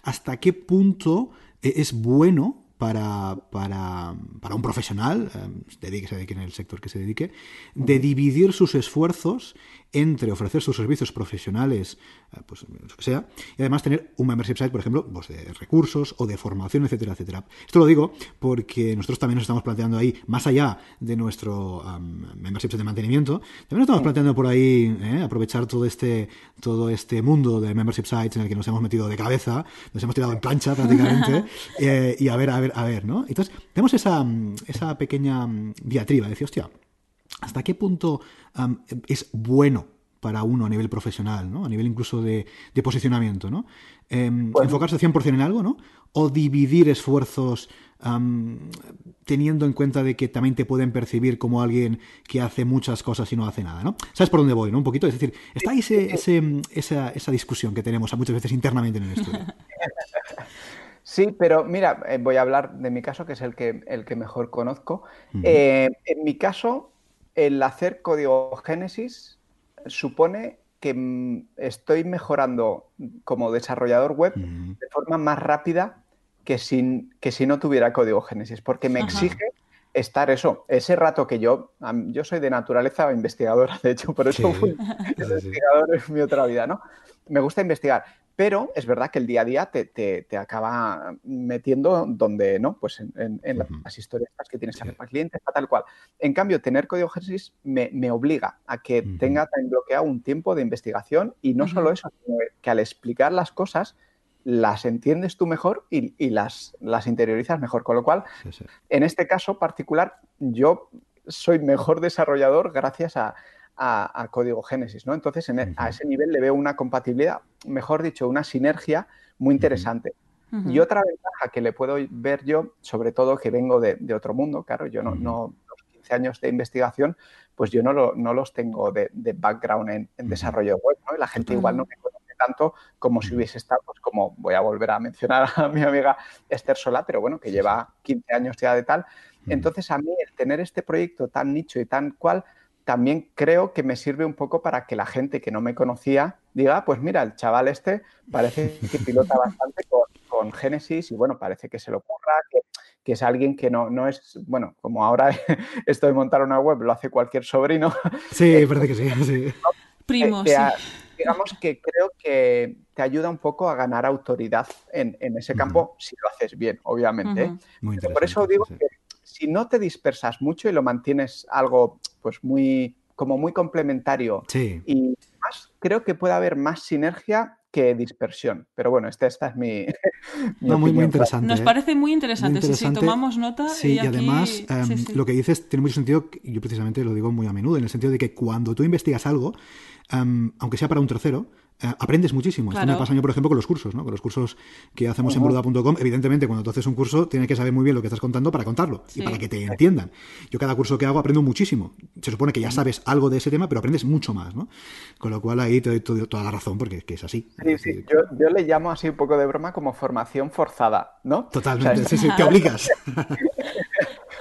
hasta qué punto eh, es bueno para, para, para un profesional, eh, dedique, se dedique en el sector que se dedique, de dividir sus esfuerzos entre ofrecer sus servicios profesionales, eh, pues lo que sea, y además tener un membership site, por ejemplo, pues de recursos o de formación, etcétera, etcétera. Esto lo digo porque nosotros también nos estamos planteando ahí, más allá de nuestro membership site de mantenimiento, también nos estamos planteando por ahí eh, aprovechar todo este, todo este mundo de membership sites en el que nos hemos metido de cabeza, nos hemos tirado en plancha prácticamente, eh, y a ver, a ver, a ver, ¿no? Entonces, tenemos esa, esa pequeña diatriba, decir, hostia, ¿Hasta qué punto es bueno para uno a nivel profesional, ¿no? a nivel incluso de, posicionamiento? ¿no? Em, enfocarse 100% en algo, ¿no? O dividir esfuerzos teniendo en cuenta de que también te pueden percibir como alguien que hace muchas cosas y no hace nada, ¿no? ¿Sabes por dónde voy, no? Un poquito, es decir, está ahí esa, esa, discusión que tenemos muchas veces internamente en el estudio. Sí, pero mira, eh, voy a hablar de mi caso, que es el que, el que mejor conozco. Eh, en mi caso, el hacer código Génesis supone que mm, estoy mejorando como desarrollador web de forma más rápida que, sin, que si no tuviera código Génesis, porque me exige estar eso, ese rato que yo, yo soy de naturaleza investigadora, de hecho, por eso fui investigador en mi otra vida, ¿no? Me gusta investigar. Pero es verdad que el día a día te, acaba metiendo donde, ¿no? Pues en, las historias que tienes que hacer para clientes, tal cual. En cambio, tener código Genesis me, obliga a que tenga también bloqueado un tiempo de investigación y no solo eso, sino que al explicar las cosas las entiendes tú mejor y, las, las interiorizas mejor. Con lo cual, en este caso particular, yo soy mejor desarrollador gracias a, a, código Génesis, ¿no? Entonces, e, a ese nivel le veo una compatibilidad, mejor dicho, una sinergia muy interesante. Y otra ventaja que le puedo ver yo, sobre todo que vengo de, otro mundo, claro, yo no, no, los 15 años de investigación, pues yo no, no los tengo de, background en, desarrollo web, ¿no? Y la gente igual no me conoce tanto como si hubiese estado, pues como voy a volver a mencionar a mi amiga Esther Sola, pero bueno, que lleva 15 años ya de tal. Entonces, a mí el tener este proyecto tan nicho y tan cual, también creo que me sirve un poco para que la gente que no me conocía diga, ah, pues mira, el chaval este parece que pilota bastante con, con Génesis y bueno, parece que se lo ocurra, que, es alguien que no, no es, bueno, como ahora esto de montar una web lo hace cualquier sobrino. Sí, eh, parece que sí. sí. Primo, sí. Digamos que creo que te ayuda un poco a ganar autoridad en, ese campo si lo haces bien, obviamente. Por eso digo que si no te dispersas mucho y lo mantienes algo pues muy como muy complementario y más, creo que puede haber más sinergia que dispersión. Pero bueno, esta, esta es mi, muy, muy interesante. Nos ¿eh? parece muy interesante. Sí, tomamos nota. Sí, y, además em, lo que dices tiene mucho sentido, y yo precisamente lo digo muy a menudo, en el sentido de que cuando tú investigas algo, em, aunque sea para un tercero, aprendes muchísimo. Esto me pasa a mí, por ejemplo, con los cursos, ¿no? Con los cursos que hacemos en burda.com. Evidentemente, cuando tú haces un curso, tienes que saber muy bien lo que estás contando para contarlo y para que te entiendan. Yo cada curso que hago aprendo muchísimo. Se supone que ya sabes algo de ese tema, pero aprendes mucho más, ¿no? Con lo cual ahí te doy toda la razón, porque es así. Sí, sí. Yo, yo, le llamo así un poco de broma como formación forzada, ¿no? Totalmente, sí, sí, te obligas.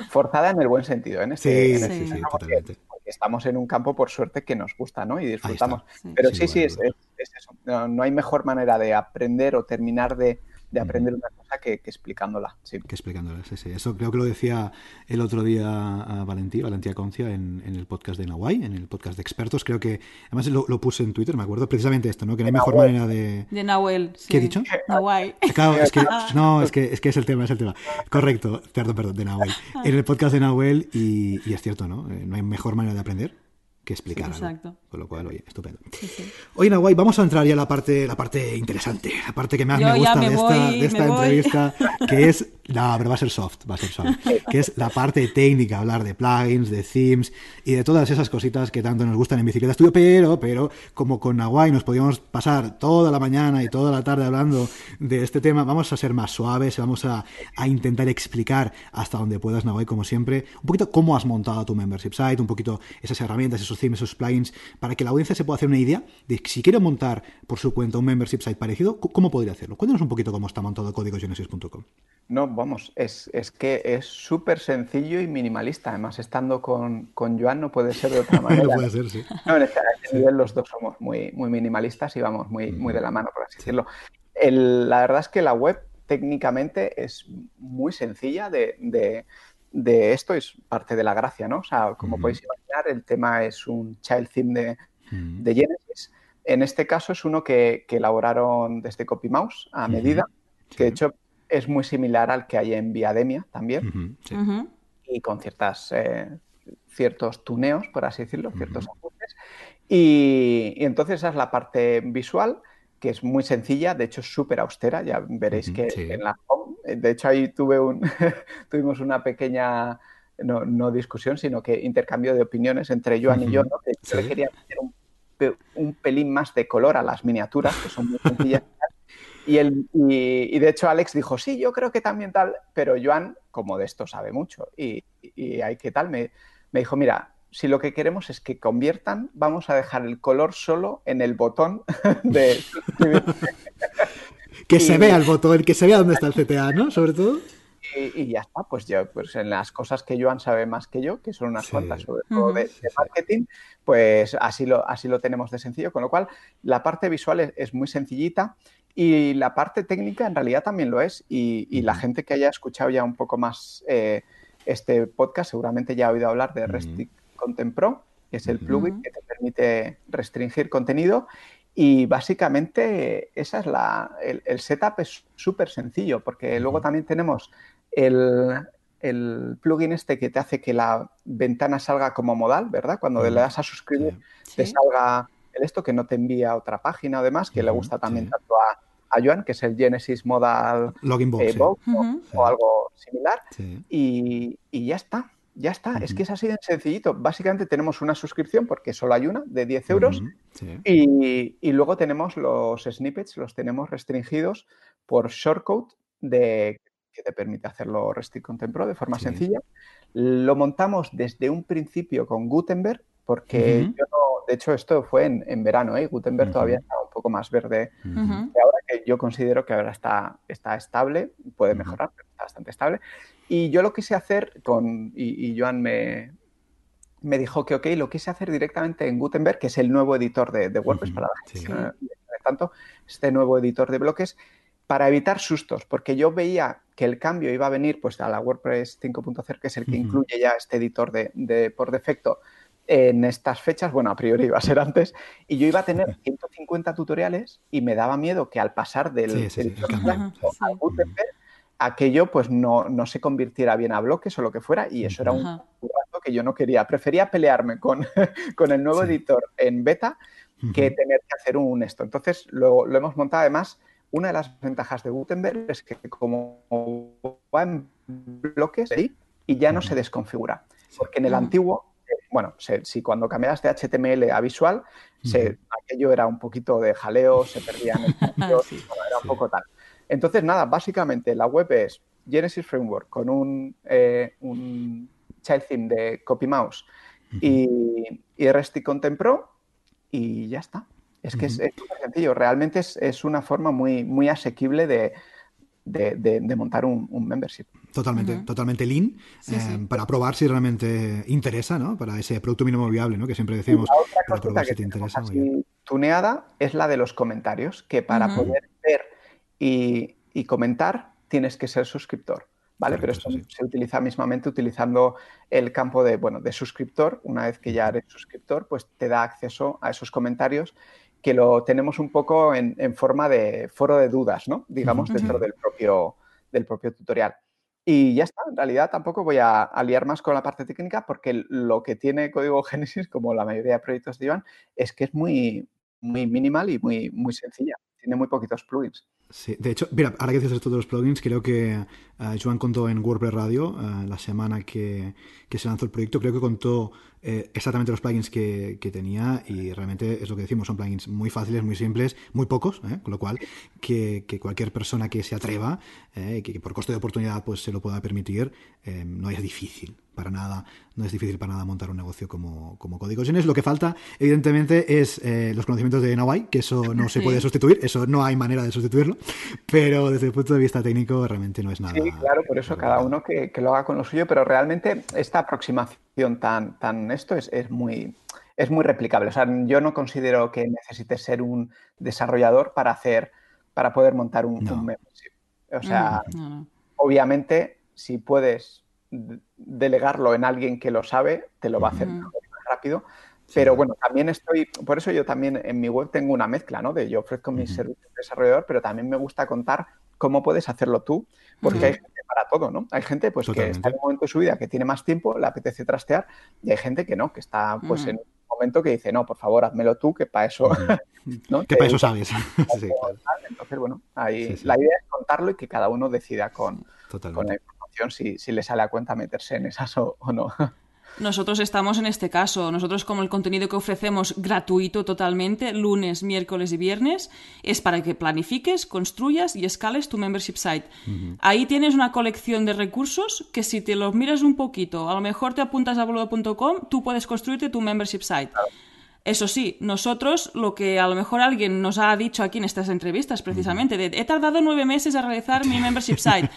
forzada en el buen sentido, en este, sí, sí, sí, totalmente estamos en un campo, por suerte, que nos gusta, ¿no? Y disfrutamos. Pero sí, sí, es, eso. no, hay mejor manera de aprender o terminar de, de aprender una cosa que, explicándola. Sí. Que explicándola, sí, sí. Eso creo que lo decía el otro día a Valentía, Valentía Concia, en, el podcast de Nahuay, en el podcast de expertos. Creo que, además lo, puse en Twitter, me acuerdo precisamente esto, ¿no? Que no hay mejor manera de... De Nahuel, ¿Qué he dicho? Nahuay. Claro, es que, no, es que, es que es el tema, es el tema. Correcto, perdón, perdón, de Nahuel. En el podcast de Nahuel, y, y es cierto, ¿no? Eh, no hay mejor manera de aprender que explicar. exacto. Con lo cual, oye, estupendo. Oye, Nahuay, vamos a entrar ya a la parte, la parte interesante, la parte que más me gusta de esta, de esta entrevista, que es no, pero va a ser soft, va a ser soft. Que es la parte técnica, hablar de plugins, de themes y de todas esas cositas que tanto nos gustan en Bicicleta Studio, pero, pero, como con Nahuay nos podíamos pasar toda la mañana y toda la tarde hablando de este tema, vamos a ser más suaves, vamos a, intentar explicar hasta donde puedas, Nahuay, como siempre, un poquito cómo has montado tu membership site, un poquito esas herramientas, esos themes, esos plugins, para que la audiencia se pueda hacer una idea de si quiere montar por su cuenta un membership site parecido, ¿cómo podría hacerlo? Cuéntanos un poquito cómo está montado códigogenesis.com. No, vamos, es, es que es súper sencillo y minimalista. Además, estando con, con, Joan no puede ser de otra manera. no puede ser, sí. No, en este, nivel los dos somos muy, muy minimalistas y vamos muy, muy de la mano, por así decirlo. la verdad es que la web técnicamente es muy sencilla de, de, de, esto, es parte de la gracia, ¿no? O sea, como podéis imaginar, el tema es un child theme de, de Genesis. En este caso es uno que, que elaboraron desde CopyMouse a medida, que de hecho es muy similar al que hay en Viademia también. Y con ciertas, eh, ciertos tuneos, por así decirlo, ciertos ajustes. Y, entonces esa es la parte visual, que es muy sencilla, de hecho es súper austera. Ya veréis que en la home, de hecho ahí tuve un, tuvimos una pequeña, no, discusión, sino que intercambio de opiniones entre Joan y yo, ¿no? que yo le quería meter un, un pelín más de color a las miniaturas, que son muy sencillas y, el, y, de hecho Alex dijo, sí, yo creo que también tal, pero Joan, como de esto sabe mucho, y, y hay que tal, me, me dijo, mira, si lo que queremos es que conviertan, vamos a dejar el color solo en el botón de... que se vea el botón, que se vea dónde está el CTA, ¿no? Sobre todo. Y, ya está, pues yo, pues en las cosas que Joan sabe más que yo, que son unas cuantas sobre todo de, marketing, pues así lo, así lo tenemos de sencillo, con lo cual la parte visual es, es muy sencillita y la parte técnica en realidad también lo es. Y, la gente que haya escuchado ya un poco más eh, este podcast seguramente ya ha oído hablar de Restrict Content Pro, que es el plugin que te permite restringir contenido. Y básicamente esa es la, el, setup es súper sencillo, porque luego también tenemos el, plugin este que te hace que la ventana salga como modal, ¿verdad? Cuando le das a suscribir, te salga el esto que no te envía a otra página o demás, que le gusta también tanto a, a Joan, que es el Genesis Modal Login Box, eh, o, algo similar. Y, ya está, ya está. Es que es así de sencillito. Básicamente tenemos una suscripción, porque solo hay una, de 10 euros. y, luego tenemos los snippets, los tenemos restringidos por shortcode de, que te permite hacerlo Restrict Content Pro de forma sencilla. Lo montamos desde un principio con Gutenberg, porque yo no de hecho, esto fue en, verano, ¿eh? Gutenberg todavía estaba un poco más verde. ahora que yo considero que ahora está, está estable, puede mejorar, pero está bastante estable. Y yo lo quise hacer con, y, Joan me, me dijo que ok, lo quise hacer directamente en Gutenberg, que es el nuevo editor de, WordPress para la gente. tanto, este nuevo editor de bloques, para evitar sustos, porque yo veía que el cambio iba a venir pues a la WordPress 5.0, que es el que incluye ya este editor de, de, por defecto en estas fechas, bueno, a priori iba a ser antes, y yo iba a tener 150 tutoriales y me daba miedo que al pasar del, sí, Gutenberg, aquello pues no, no, se convirtiera bien a bloques o lo que fuera, y eso era un rato que yo no quería. Prefería pelearme con, con el nuevo editor en beta que tener que hacer un esto. Entonces lo, lo hemos montado además. Una de las ventajas de Gutenberg es que como va en bloques y ya no se desconfigura. Porque en el antiguo bueno, si cuando cambias de HTML a visual, aquello era un poquito de jaleo, se perdían el era un poco tal. Entonces, nada, básicamente la web es Genesis Framework con un, eh, un child theme de CopyMouse y, y RST Content Pro y ya está. Es que es súper sencillo, realmente es, es, una forma muy, muy asequible de, de, montar un, membership. Totalmente, totalmente lean, eh, para probar si realmente interesa, ¿no? Para ese producto mínimo viable, ¿no? Que siempre decimos, para probar si te interesa. Así, tuneada es la de los comentarios, que para poder ver y, y, comentar tienes que ser suscriptor. ¿Vale? Pero esto se utiliza mismamente utilizando el campo de, bueno, de suscriptor. Una vez que ya eres suscriptor, pues te da acceso a esos comentarios que lo tenemos un poco en, forma de foro de dudas, ¿no? Digamos, dentro del propio, del propio tutorial. Y ya está, en realidad tampoco voy a, liar más con la parte técnica porque lo que tiene Código Génesis, como la mayoría de proyectos de Iván, es que es muy, muy minimal y muy, muy sencilla. Tiene muy poquitos plugins. Sí, de hecho, mira, ahora que dices esto de los plugins, creo que uh, Joan contó en WordPress Radio uh, la semana que, que, se lanzó el proyecto, creo que contó eh, exactamente los plugins que, que, tenía y realmente es lo que decimos, son plugins muy fáciles, muy simples, muy pocos, ¿eh? con lo cual que, que, cualquier persona que se atreva, eh, que, por costo de oportunidad pues se lo pueda permitir, no es difícil para nada, no es difícil para nada montar un negocio como, como Código Genes. Lo que falta, evidentemente, es eh, los conocimientos de Nawai, que eso no se puede sustituir, eso no hay manera de sustituirlo, pero desde el punto de vista técnico realmente no es nada. Sí, claro, por eso cada uno que, lo haga con lo suyo, pero realmente esta aproximación tan, tan esto es, es muy es muy replicable. O sea, yo no considero que necesites ser un desarrollador para hacer, para poder montar un, membership. O sea, obviamente, si puedes delegarlo en alguien que lo sabe, te lo va a hacer más rápido. Pero bueno, también estoy, por eso yo también en mi web tengo una mezcla, ¿no? De yo ofrezco mis servicios de desarrollador, pero también me gusta contar cómo puedes hacerlo tú, porque hay gente para todo, ¿no? Hay gente pues que está en un momento de su vida que tiene más tiempo, le apetece trastear, y hay gente que no, que está pues en un momento que dice, no, por favor, házmelo tú, que para eso... ¿no? Que para eso sabes. Entonces, bueno, ahí la idea es contarlo y que cada uno decida con, con si, si le sale a cuenta meterse en esas o, no. Nosotros estamos en este caso. Nosotros, como el contenido que ofrecemos gratuito totalmente, lunes, miércoles y viernes, es para que planifiques, construyas y escales tu membership site. Ahí tienes una colección de recursos que si te los miras un poquito, a lo mejor te apuntas a boludo.com, tú puedes construirte tu membership site. Eso sí, nosotros lo que a lo mejor alguien nos ha dicho aquí en estas entrevistas, precisamente, de he tardado nueve meses a realizar mi membership site.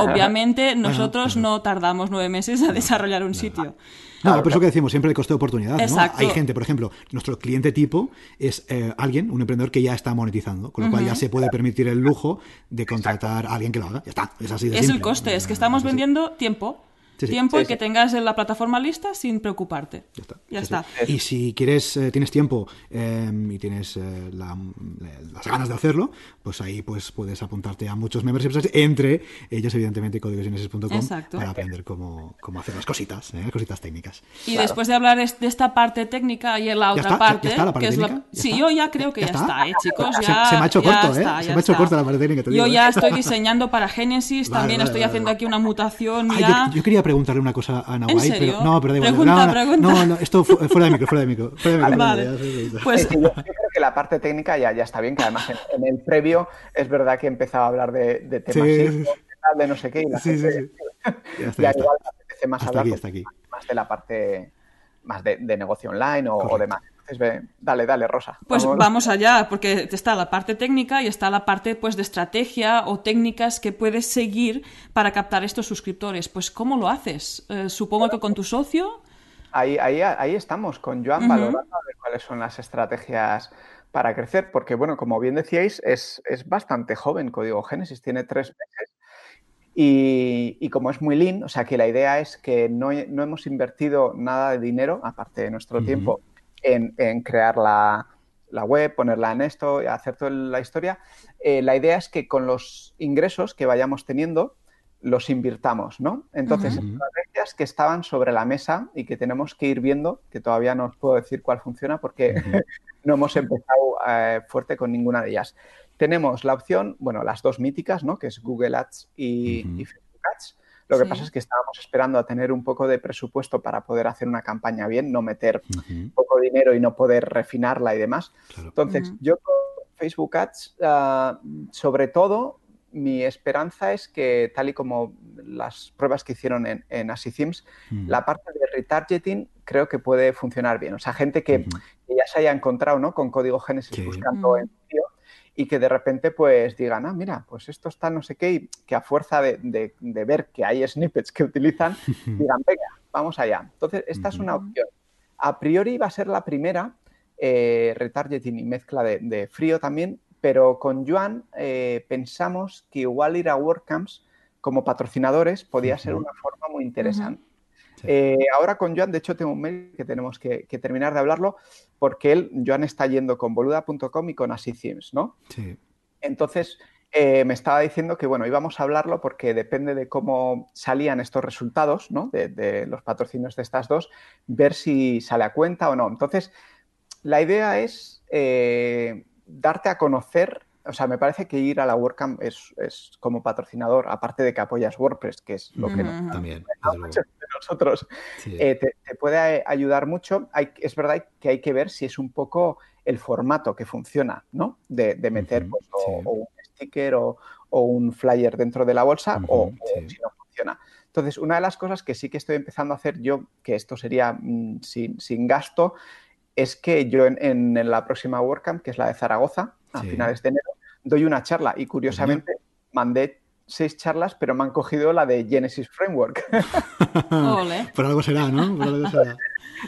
Obviamente nosotros no tardamos nueve meses a desarrollar un sitio. No, por eso que decimos siempre el coste de oportunidad. ¿no? Hay gente, por ejemplo, nuestro cliente tipo es eh, alguien, un emprendedor que ya está monetizando, con lo cual ya se puede permitir el lujo de contratar a alguien que lo haga. Ya está, es así de Es el coste, es que estamos vendiendo tiempo tiempo y que tengas la plataforma lista sin preocuparte. Ya está. Y si quieres, eh, tienes tiempo em, y tienes eh, las ganas de hacerlo, pues ahí pues puedes apuntarte a muchos memberships, entre ellos evidentemente códigosgenesis.com para aprender cómo, cómo, hacer las cositas, ¿eh? cositas técnicas. Y después de hablar de esta parte técnica y en la otra parte, que es la... sí, yo ya creo que ya, está, chicos. se, me ha hecho corto, ¿eh? se me ha hecho corto la parte técnica. yo ya estoy diseñando para Genesis, también estoy haciendo aquí una mutación. ya... yo, yo quería preguntarle una cosa a Nahuay, pero no, pero da igual. Pregunta, no, pregunta. no, no, esto fuera de micro, fuera de micro. Fuera de micro vale. Pues yo creo que la parte técnica ya, ya está bien, que además en, el previo es verdad que he empezado a hablar de, de temas sí, de no sé qué, y la sí, gente, sí, sí. Ya, está, ya, ya igual más hasta hablar aquí, aquí. más de la parte más de, de negocio online o, o demás dale, dale, Rosa. Pues vamos. allá, porque está la parte técnica y está la parte pues de estrategia o técnicas que puedes seguir para captar estos suscriptores. Pues ¿cómo lo haces? Eh, supongo que con tu socio. Ahí, ahí, ahí estamos, con Joan, valorando cuáles son las estrategias para crecer, porque bueno, como bien decíais, es, es bastante joven Código Génesis, tiene tres meses. Y, y, como es muy lean, o sea que la idea es que no, no hemos invertido nada de dinero, aparte de nuestro tiempo, en, crear la, web, ponerla en esto, hacer toda la historia. Eh, la idea es que con los ingresos que vayamos teniendo, los invirtamos, ¿no? Entonces, estrategias que estaban sobre la mesa y que tenemos que ir viendo, que todavía no os puedo decir cuál funciona porque no hemos empezado eh, fuerte con ninguna de ellas. Tenemos la opción, bueno, las dos míticas, ¿no? Que es Google Ads y, y Facebook Ads. Lo que pasa es que estábamos esperando a tener un poco de presupuesto para poder hacer una campaña bien, no meter poco dinero y no poder refinarla y demás. Entonces, yo con Facebook Ads, ah, sobre todo, mi esperanza es que, tal y como las pruebas que hicieron en, en la parte de retargeting creo que puede funcionar bien. O sea, gente que, ya se haya encontrado ¿no? con código Génesis buscando en y que de repente pues digan, ah, mira, pues esto está no sé qué, y que a fuerza de, ver que hay snippets que utilizan, digan, venga, vamos allá. Entonces, esta es una opción. A priori va a ser la primera, eh, retargeting y mezcla de, frío también, pero con Joan eh, pensamos que igual ir a WordCamps como patrocinadores podía ser una forma muy interesante. Eh, ahora con Joan, de hecho, tengo un mail que tenemos que, terminar de hablarlo, porque él, Joan está yendo con boluda.com y con Así ¿no? Sí. Entonces, eh, me estaba diciendo que, bueno, íbamos a hablarlo porque depende de cómo salían estos resultados, ¿no? De, los patrocinios de estas dos, ver si sale a cuenta o no. Entonces, la idea es eh, darte a conocer o sea, me parece que ir a la WordCamp es, como patrocinador, aparte de que apoyas WordPress, que es lo que nos, También, nosotros, eh, te, puede ayudar mucho. es verdad que hay que ver si es un poco el formato que funciona, ¿no? De, meter pues, o, un sticker o, un flyer dentro de la bolsa o, si no funciona. Entonces, una de las cosas que sí que estoy empezando a hacer yo, que esto sería mm, sin, gasto, es que yo en, la próxima WordCamp, que es la de Zaragoza, a finales de enero, doy una charla y curiosamente mandé seis charlas, pero me han cogido la de Genesis Framework. Por algo será, ¿no?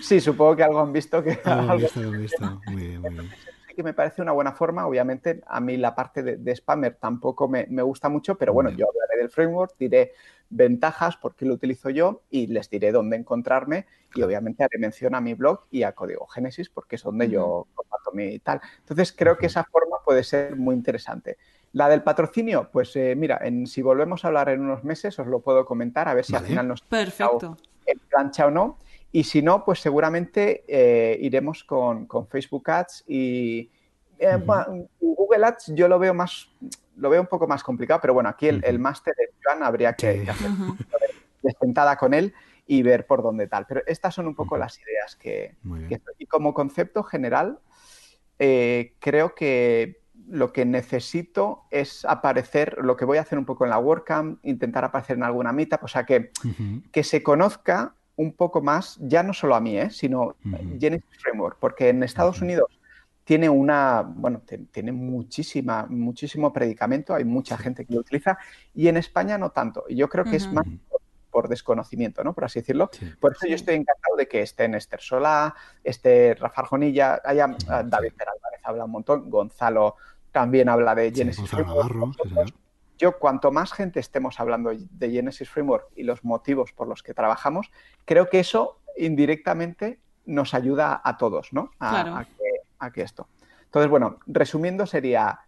Sí, supongo que algo han visto que... Algo visto, algo visto. Muy bien, muy bien. Que me parece una buena forma. Obviamente, a mí la parte de, spammer tampoco me, gusta mucho, pero bueno, yo hablaré del framework, diré ventajas, por qué lo utilizo yo y les diré dónde encontrarme y obviamente haré mención a mi blog y a Código Génesis porque es donde yo comparto mi tal. Entonces, creo que esa forma puede ser muy interesante. La del patrocinio, pues eh, mira, en, si volvemos a hablar en unos meses os lo puedo comentar a ver si al final nos Perfecto. en plancha o no. Y si no, pues seguramente eh, iremos con, Facebook Ads y eh, Google Ads yo lo veo más, lo veo un poco más complicado, pero bueno, aquí el, máster de Joan habría que, hacer de sentada con él y ver por dónde tal. Pero estas son un poco las ideas que, que, Y como concepto general, eh, creo que lo que necesito es aparecer, lo que voy a hacer un poco en la WordCamp, intentar aparecer en alguna meetup, o sea, que, que se conozca un poco más, ya no solo a mí, ¿eh? sino Genesis Framework, porque en Estados Unidos tiene una, bueno, tiene muchísima, muchísimo predicamento, hay mucha gente que lo utiliza, y en España no tanto. Y yo creo que es más por desconocimiento, ¿no? Por así decirlo. por eso yo estoy encantado de que esté Esther Solá, esté Rafa Arjonilla, haya ah, David Peralvarez habla un montón, Gonzalo también habla de Genesis Framework. Yo, cuanto más gente estemos hablando de Genesis Framework y los motivos por los que trabajamos, creo que eso indirectamente nos ayuda a todos, ¿no? A, que, esto. Entonces, bueno, resumiendo, sería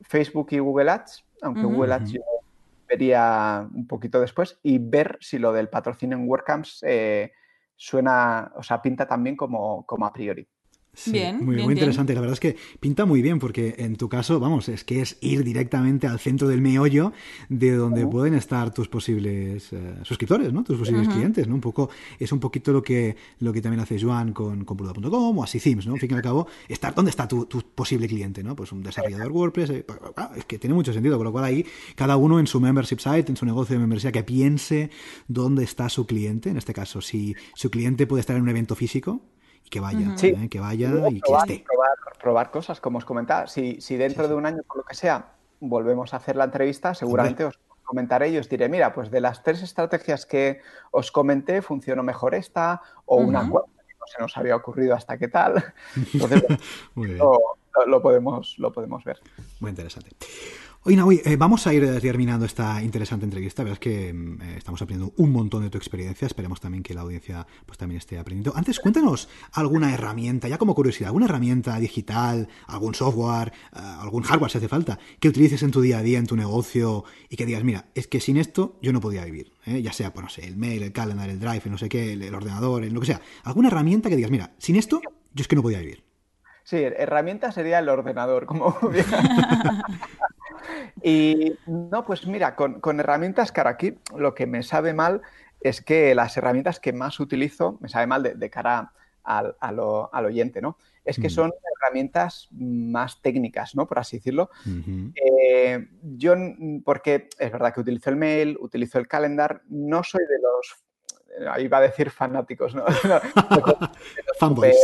Facebook y Google Ads, aunque Google Ads yo vería un poquito después, y ver si lo del patrocinio en WordCamps eh, suena, o sea, pinta también como, como a priori bien, muy, muy interesante. La verdad es que pinta muy bien porque en tu caso, vamos, es que es ir directamente al centro del meollo de donde pueden estar tus posibles eh, suscriptores, ¿no? Tus posibles clientes, ¿no? Un poco, es un poquito lo que, lo que también hace Joan con, con o así Themes, ¿no? Al fin y al cabo, estar, ¿dónde está tu, posible cliente, ¿no? Pues un desarrollador WordPress, eh, pues, es que tiene mucho sentido, con lo cual ahí cada uno en su membership site, en su negocio de membresía, que piense dónde está su cliente, en este caso, si su cliente puede estar en un evento físico, y que vaya, ¿eh? que vaya y, que esté. Probar, cosas, como os comentaba. Si, si dentro de un año, por lo que sea, volvemos a hacer la entrevista, seguramente os comentaré y os diré, mira, pues de las tres estrategias que os comenté, funcionó mejor esta o una cuarta que no se nos había ocurrido hasta qué tal. Entonces, lo, podemos, lo podemos ver. Muy interesante. Oye, Naui, eh, vamos a ir terminando esta interesante entrevista. Verás que mm, eh, estamos aprendiendo un montón de tu experiencia. Esperemos también que la audiencia pues también esté aprendiendo. Antes, cuéntanos alguna herramienta, ya como curiosidad, alguna herramienta digital, algún software, eh, algún hardware si hace falta, que utilices en tu día a día, en tu negocio y que digas, mira, es que sin esto yo no podía vivir. Ya sea, pues no sé, el mail, el calendar, el drive, el no sé qué, el, ordenador, lo que sea. Alguna herramienta que digas, mira, sin esto yo es que no podía vivir. Sí, herramienta sería el ordenador, como Y no, pues mira, con, herramientas, cara, aquí lo que me sabe mal es que las herramientas que más utilizo, me sabe mal de, cara al, oyente, ¿no? Es que mm. son herramientas más técnicas, ¿no? Por así decirlo. Eh, yo, porque es verdad que utilizo el mail, utilizo el calendar, no soy de los, ahí va a decir fanáticos, ¿no? de, los super,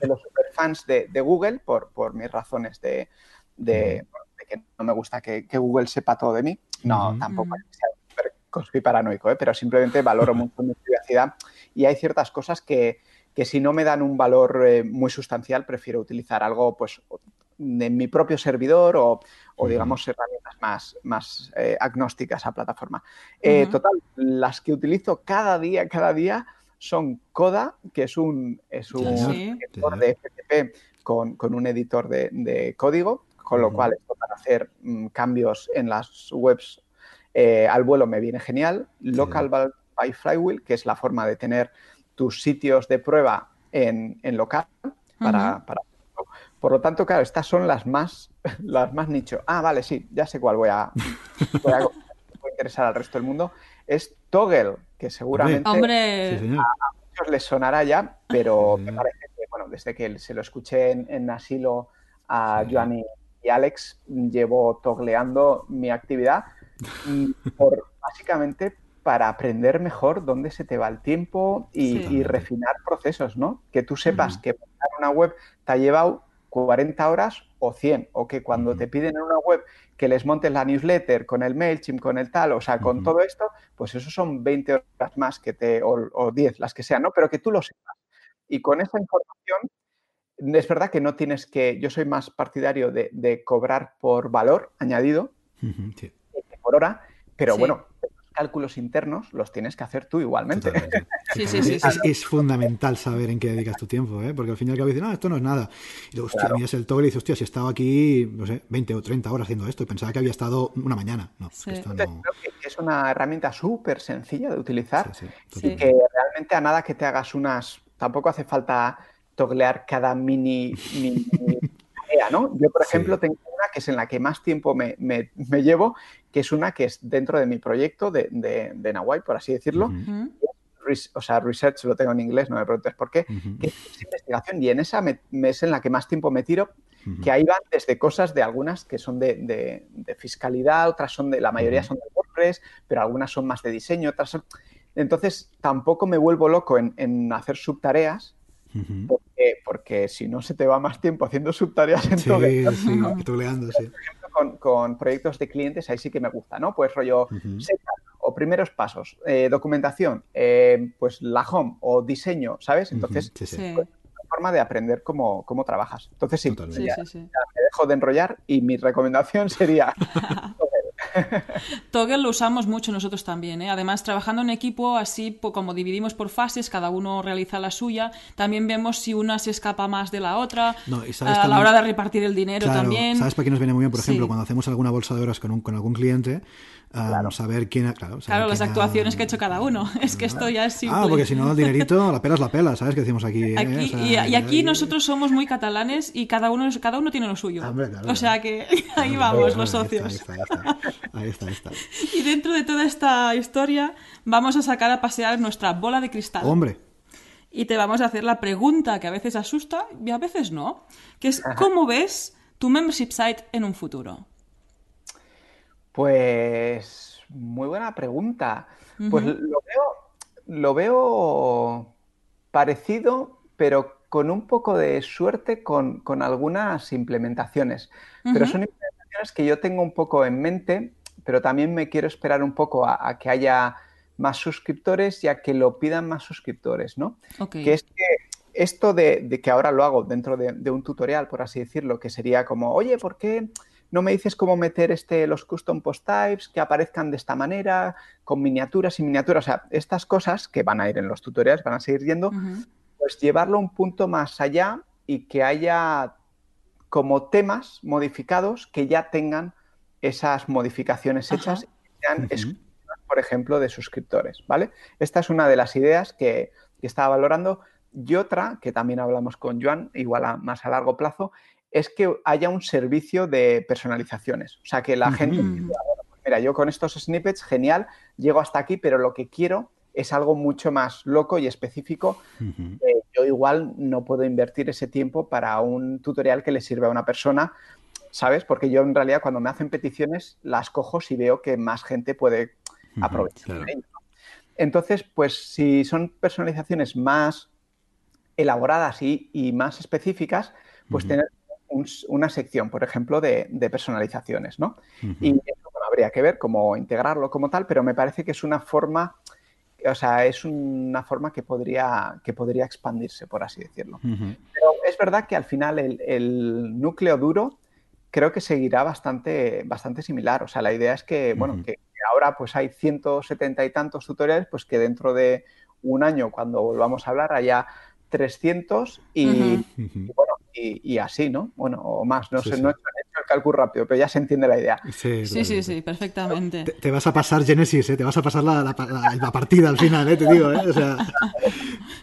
de, los superfans de, Google por, por mis razones de, de, que no me gusta que, Google sepa todo de mí. No, tampoco ser paranoico, ¿eh? pero simplemente valoro mucho mi privacidad y hay ciertas cosas que, que si no me dan un valor eh, muy sustancial, prefiero utilizar algo pues en mi propio servidor o, digamos herramientas más, más eh, agnósticas a plataforma. Total, las que utilizo cada día, cada día son Coda, que es un, es un editor de FTP con, un editor de, código, con lo cual esto para hacer mm, cambios en las webs al vuelo me viene genial. Local by Flywheel, que es la forma de tener tus sitios de prueba en, local para, Por lo tanto, claro, estas son las más, las más nicho. Ah, vale, sí, ya sé cuál voy a, voy a, interesar al resto del mundo. Es Toggle, que seguramente Hombre. A, muchos les sonará ya, pero me parece que, bueno, desde que se lo escuché en, Asilo a Joan y, Alex, llevo togleando mi actividad por, básicamente para aprender mejor dónde se te va el tiempo y, refinar procesos, ¿no? Que tú sepas que montar una web te ha llevado 40 horas o 100, o que cuando te piden en una web que les montes la newsletter con el MailChimp, con el tal, o sea, con todo esto, pues eso son 20 horas más que te, o, 10, las que sean, ¿no? Pero que tú lo sepas. Y con esa información, es verdad que no tienes que, yo soy más partidario de, cobrar por valor añadido por hora, pero bueno, cálculos internos los tienes que hacer tú igualmente. Sí, sí, sí, es, fundamental saber en qué dedicas tu tiempo, ¿eh? porque al final y al cabo dices, no, esto no es nada. Y luego, hostia, miras el toggle y dices, hostia, si estaba aquí, no sé, 20 o 30 horas haciendo esto y pensaba que había estado una mañana. No, esto no... es una herramienta súper sencilla de utilizar y que realmente a nada que te hagas unas, tampoco hace falta toglear cada mini, mini ¿no? Yo, por ejemplo, tengo una que es en la que más tiempo me, llevo, que es una que es dentro de mi proyecto de, de, Nahuay, por así decirlo. O sea, research lo tengo en inglés, no me preguntes por qué, que es investigación y en esa es en la que más tiempo me tiro, que ahí van desde cosas de algunas que son de, fiscalidad, otras son de, la mayoría son de WordPress, pero algunas son más de diseño, otras son... Entonces, tampoco me vuelvo loco en, en hacer subtareas, porque, si no se te va más tiempo haciendo subtareas en sí, sí, Por ejemplo, con, proyectos de clientes, ahí sí que me gusta, ¿no? Pues rollo o primeros pasos, eh, documentación, eh, pues la home o diseño, ¿sabes? Entonces, pues, una forma de aprender cómo, cómo trabajas. Entonces, sí, ya, me dejo de enrollar y mi recomendación sería Toggle lo usamos mucho nosotros también. ¿eh? Además, trabajando en equipo, así como dividimos por fases, cada uno realiza la suya, también vemos si una se escapa más de la otra. a la hora de repartir el dinero también. ¿Sabes para qué nos viene muy bien? Por ejemplo, cuando hacemos alguna bolsa de horas con, con algún cliente, claro. saber quién. Claro, claro las actuaciones que ha hecho cada uno. Es que esto ya es ah, simple. Ah, porque si no, el dinerito, la pela es la pela, ¿sabes? Que decimos aquí. ¿eh? y, aquí nosotros somos muy catalanes y cada uno, cada uno tiene lo suyo. o sea que ahí vamos, los socios. Ahí está, ahí está, Y dentro de toda esta historia, vamos a sacar a pasear nuestra bola de cristal. Hombre. Y te vamos a hacer la pregunta que a veces asusta y a veces no, que es ¿cómo ves tu membership site en un futuro? Pues muy buena pregunta. Pues lo veo, lo veo parecido, pero con un poco de suerte con, algunas implementaciones. Pero son implementaciones que yo tengo un poco en mente, pero también me quiero esperar un poco a, que haya más suscriptores y a que lo pidan más suscriptores, ¿no? Que es que esto de, que ahora lo hago dentro de, de, un tutorial, por así decirlo, que sería como, oye, ¿por qué no me dices cómo meter este, los custom post types que aparezcan de esta manera, con miniaturas y miniaturas. O sea, estas cosas que van a ir en los tutoriales, van a seguir yendo, pues llevarlo un punto más allá y que haya como temas modificados que ya tengan esas modificaciones hechas y sean exclusivas, por ejemplo, de suscriptores, ¿vale? Esta es una de las ideas que, estaba valorando. Y otra, que también hablamos con Joan, igual más a largo plazo, es que haya un servicio de personalizaciones. O sea, que la gente pues mira, yo con estos snippets, genial, llego hasta aquí, pero lo que quiero es algo mucho más loco y específico. yo igual no puedo invertir ese tiempo para un tutorial que le sirve a una persona, ¿sabes? Porque yo en realidad cuando me hacen peticiones las cojo si veo que más gente puede aprovechar. Entonces, pues si son personalizaciones más elaboradas y, más específicas, pues tener una sección, por ejemplo, de, personalizaciones, ¿no? Y eso habría que ver cómo integrarlo como tal, pero me parece que es una forma, o sea, es una forma que podría, que podría expandirse, por así decirlo. Pero es verdad que al final el, núcleo duro creo que seguirá bastante, bastante similar. O sea, la idea es que, bueno, que ahora pues hay 170 y tantos tutoriales, pues que dentro de un año, cuando volvamos a hablar, haya 300 y, bueno, y, así, ¿no? Bueno, o más, no sé, no he hecho el cálculo rápido, pero ya se entiende la idea. Sí, sí, sí, perfectamente. Te, vas a pasar Genesis, ¿eh? te vas a pasar la, la, partida al final, ¿eh? te digo. ¿eh? O sea...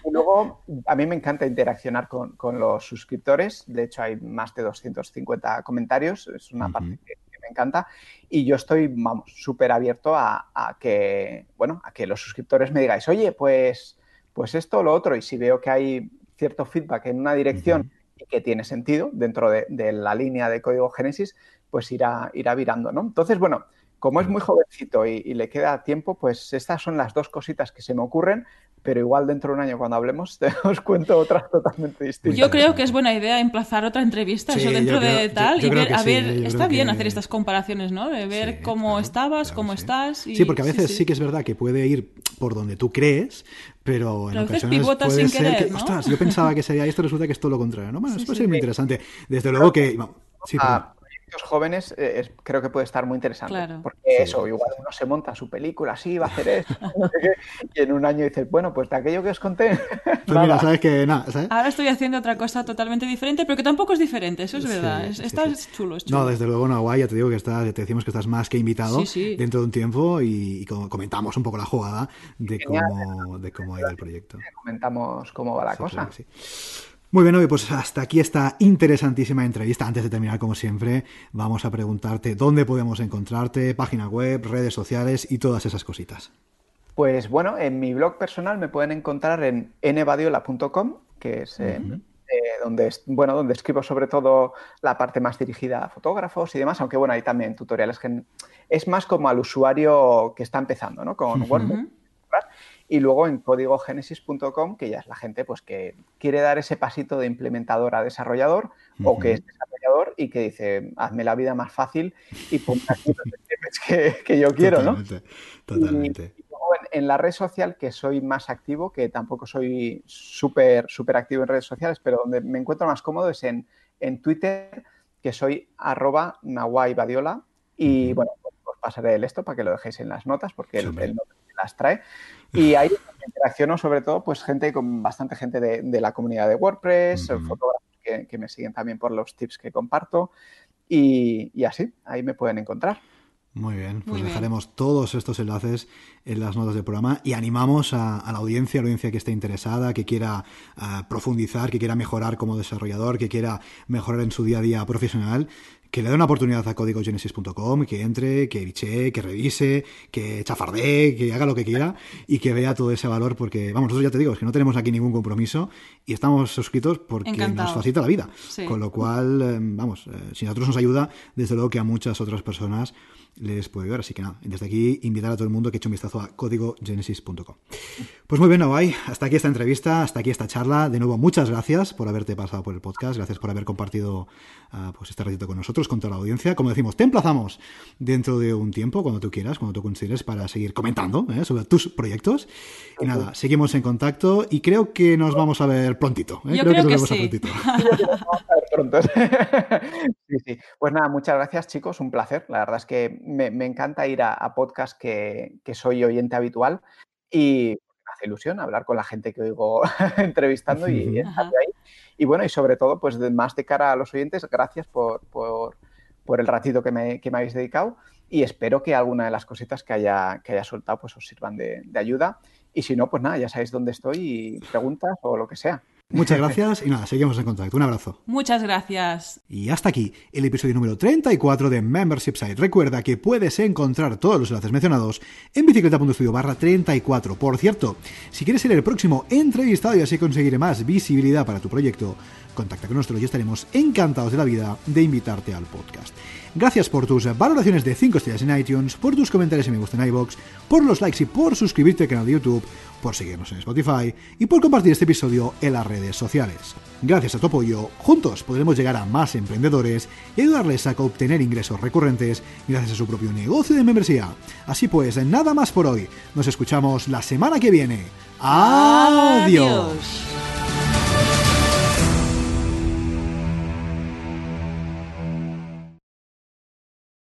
Y luego, a mí me encanta interaccionar con, con, los suscriptores, de hecho hay más de 250 comentarios, es una parte que, me encanta, y yo estoy, vamos, súper abierto a, a, que, bueno, a que los suscriptores me digáis, oye, pues, pues esto o lo otro, y si veo que hay cierto feedback en una dirección y que tiene sentido dentro de, la línea de código Génesis, pues irá, irá virando, ¿no? Entonces, bueno, como es muy jovencito y, le queda tiempo, pues estas son las dos cositas que se me ocurren, pero igual dentro de un año cuando hablemos te os cuento otras totalmente distintas. Yo creo que es buena idea emplazar otra entrevista, eso dentro de tal, y ver, a ver, está bien hacer estas comparaciones, ¿no? De ver cómo estabas, cómo estás. Sí, porque a veces sí, que es verdad que puede ir por donde tú crees, pero en ocasiones puede ser que, ostras, yo pensaba que sería esto, resulta que es todo lo contrario, ¿no? Bueno, eso puede ser muy interesante. Desde luego que... sí, jóvenes eh, creo que puede estar muy interesante. Porque eso, igual uno se monta su película, sí, va a hacer esto, y en un año dices, bueno, pues de aquello que os conté. Pues mira, sabes que nada. Ahora estoy haciendo otra cosa totalmente diferente, pero que tampoco es diferente, eso es verdad. está chulo, chulo, No, desde luego, no, guay, ya te digo que estás, te decimos que estás más que invitado dentro de un tiempo y, comentamos un poco la jugada de cómo, de cómo ha ido el proyecto. Comentamos cómo va la cosa. Muy bien, pues hasta aquí esta interesantísima entrevista. Antes de terminar, como siempre, vamos a preguntarte dónde podemos encontrarte, página web, redes sociales y todas esas cositas. Pues bueno, en mi blog personal me pueden encontrar en nbadiola.com, que es eh, eh, donde, bueno, donde escribo sobre todo la parte más dirigida a fotógrafos y demás, aunque bueno, hay también tutoriales que es más como al usuario que está empezando, ¿no? Con WordPress y luego en códigogenesis.com, que ya es la gente pues que quiere dar ese pasito de implementador a desarrollador o que es desarrollador y que dice, hazme la vida más fácil y ponme aquí los que, que yo quiero, ¿no? Totalmente. Y, luego en, la red social que soy más activo, que tampoco soy súper súper activo en redes sociales, pero donde me encuentro más cómodo es en, en Twitter, que soy arroba Badiola. Y bueno, pues os pasaré el esto para que lo dejéis en las notas, porque el, el, las trae. Y ahí interacciono sobre todo pues gente con bastante gente de, la comunidad de WordPress, fotógrafos que, me siguen también por los tips que comparto y, así, ahí me pueden encontrar. Muy bien, pues dejaremos todos estos enlaces en las notas del programa y animamos a, la audiencia, a la audiencia que esté interesada, que quiera ah, profundizar, que quiera mejorar como desarrollador, que quiera mejorar en su día a día profesional, que le dé una oportunidad a códigogenesis.com, que entre, que biche, que revise, que chafardee, que haga lo que quiera y que vea todo ese valor porque, vamos, nosotros ya te digo, es que no tenemos aquí ningún compromiso y estamos suscritos porque nos facilita la vida. Con lo cual, eh, vamos, eh, si a nosotros nos ayuda, desde luego que a muchas otras personas les puede ayudar. Así que nada, desde aquí invitar a todo el mundo que eche un vistazo a códigogenesis.com. Pues muy bien, Nawai, hasta aquí esta entrevista, hasta aquí esta charla. De nuevo, muchas gracias por haberte pasado por el podcast, gracias por haber compartido uh, pues este ratito con nosotros, con toda la audiencia. Como decimos, te emplazamos dentro de un tiempo, cuando tú quieras, cuando tú consideres, para seguir comentando ¿eh? sobre tus proyectos. Y nada, seguimos en contacto y creo que nos vamos a ver prontito. ¿eh? creo, que nos vemos a prontito. sí, sí. Pues nada, muchas gracias chicos, un placer. La verdad es que me, encanta ir a, a podcast que, soy oyente habitual y me hace ilusión hablar con la gente que oigo entrevistando y, ahí. Y bueno, y sobre todo, pues más de cara a los oyentes, gracias por, el ratito que me, que me, habéis dedicado y espero que alguna de las cositas que haya, que haya soltado pues os sirvan de, de ayuda. Y si no, pues nada, ya sabéis dónde estoy y preguntas o lo que sea. Muchas gracias y nada, seguimos en contacto. Un abrazo. Muchas gracias. Y hasta aquí el episodio número 34 de Membership Site. Recuerda que puedes encontrar todos los enlaces mencionados en bicicleta.studio barra 34. Por cierto, si quieres ser el próximo entrevistado y así conseguir más visibilidad para tu proyecto, contacta con nosotros y estaremos encantados de la vida de invitarte al podcast. Gracias por tus valoraciones de 5 estrellas en iTunes, por tus comentarios y me gusta en iBox, por los likes y por suscribirte al canal de YouTube por seguirnos en Spotify y por compartir este episodio en las redes sociales. Gracias a tu apoyo, juntos podremos llegar a más emprendedores y ayudarles a obtener ingresos recurrentes gracias a su propio negocio de membresía. Así pues, nada más por hoy. Nos escuchamos la semana que viene. Adiós.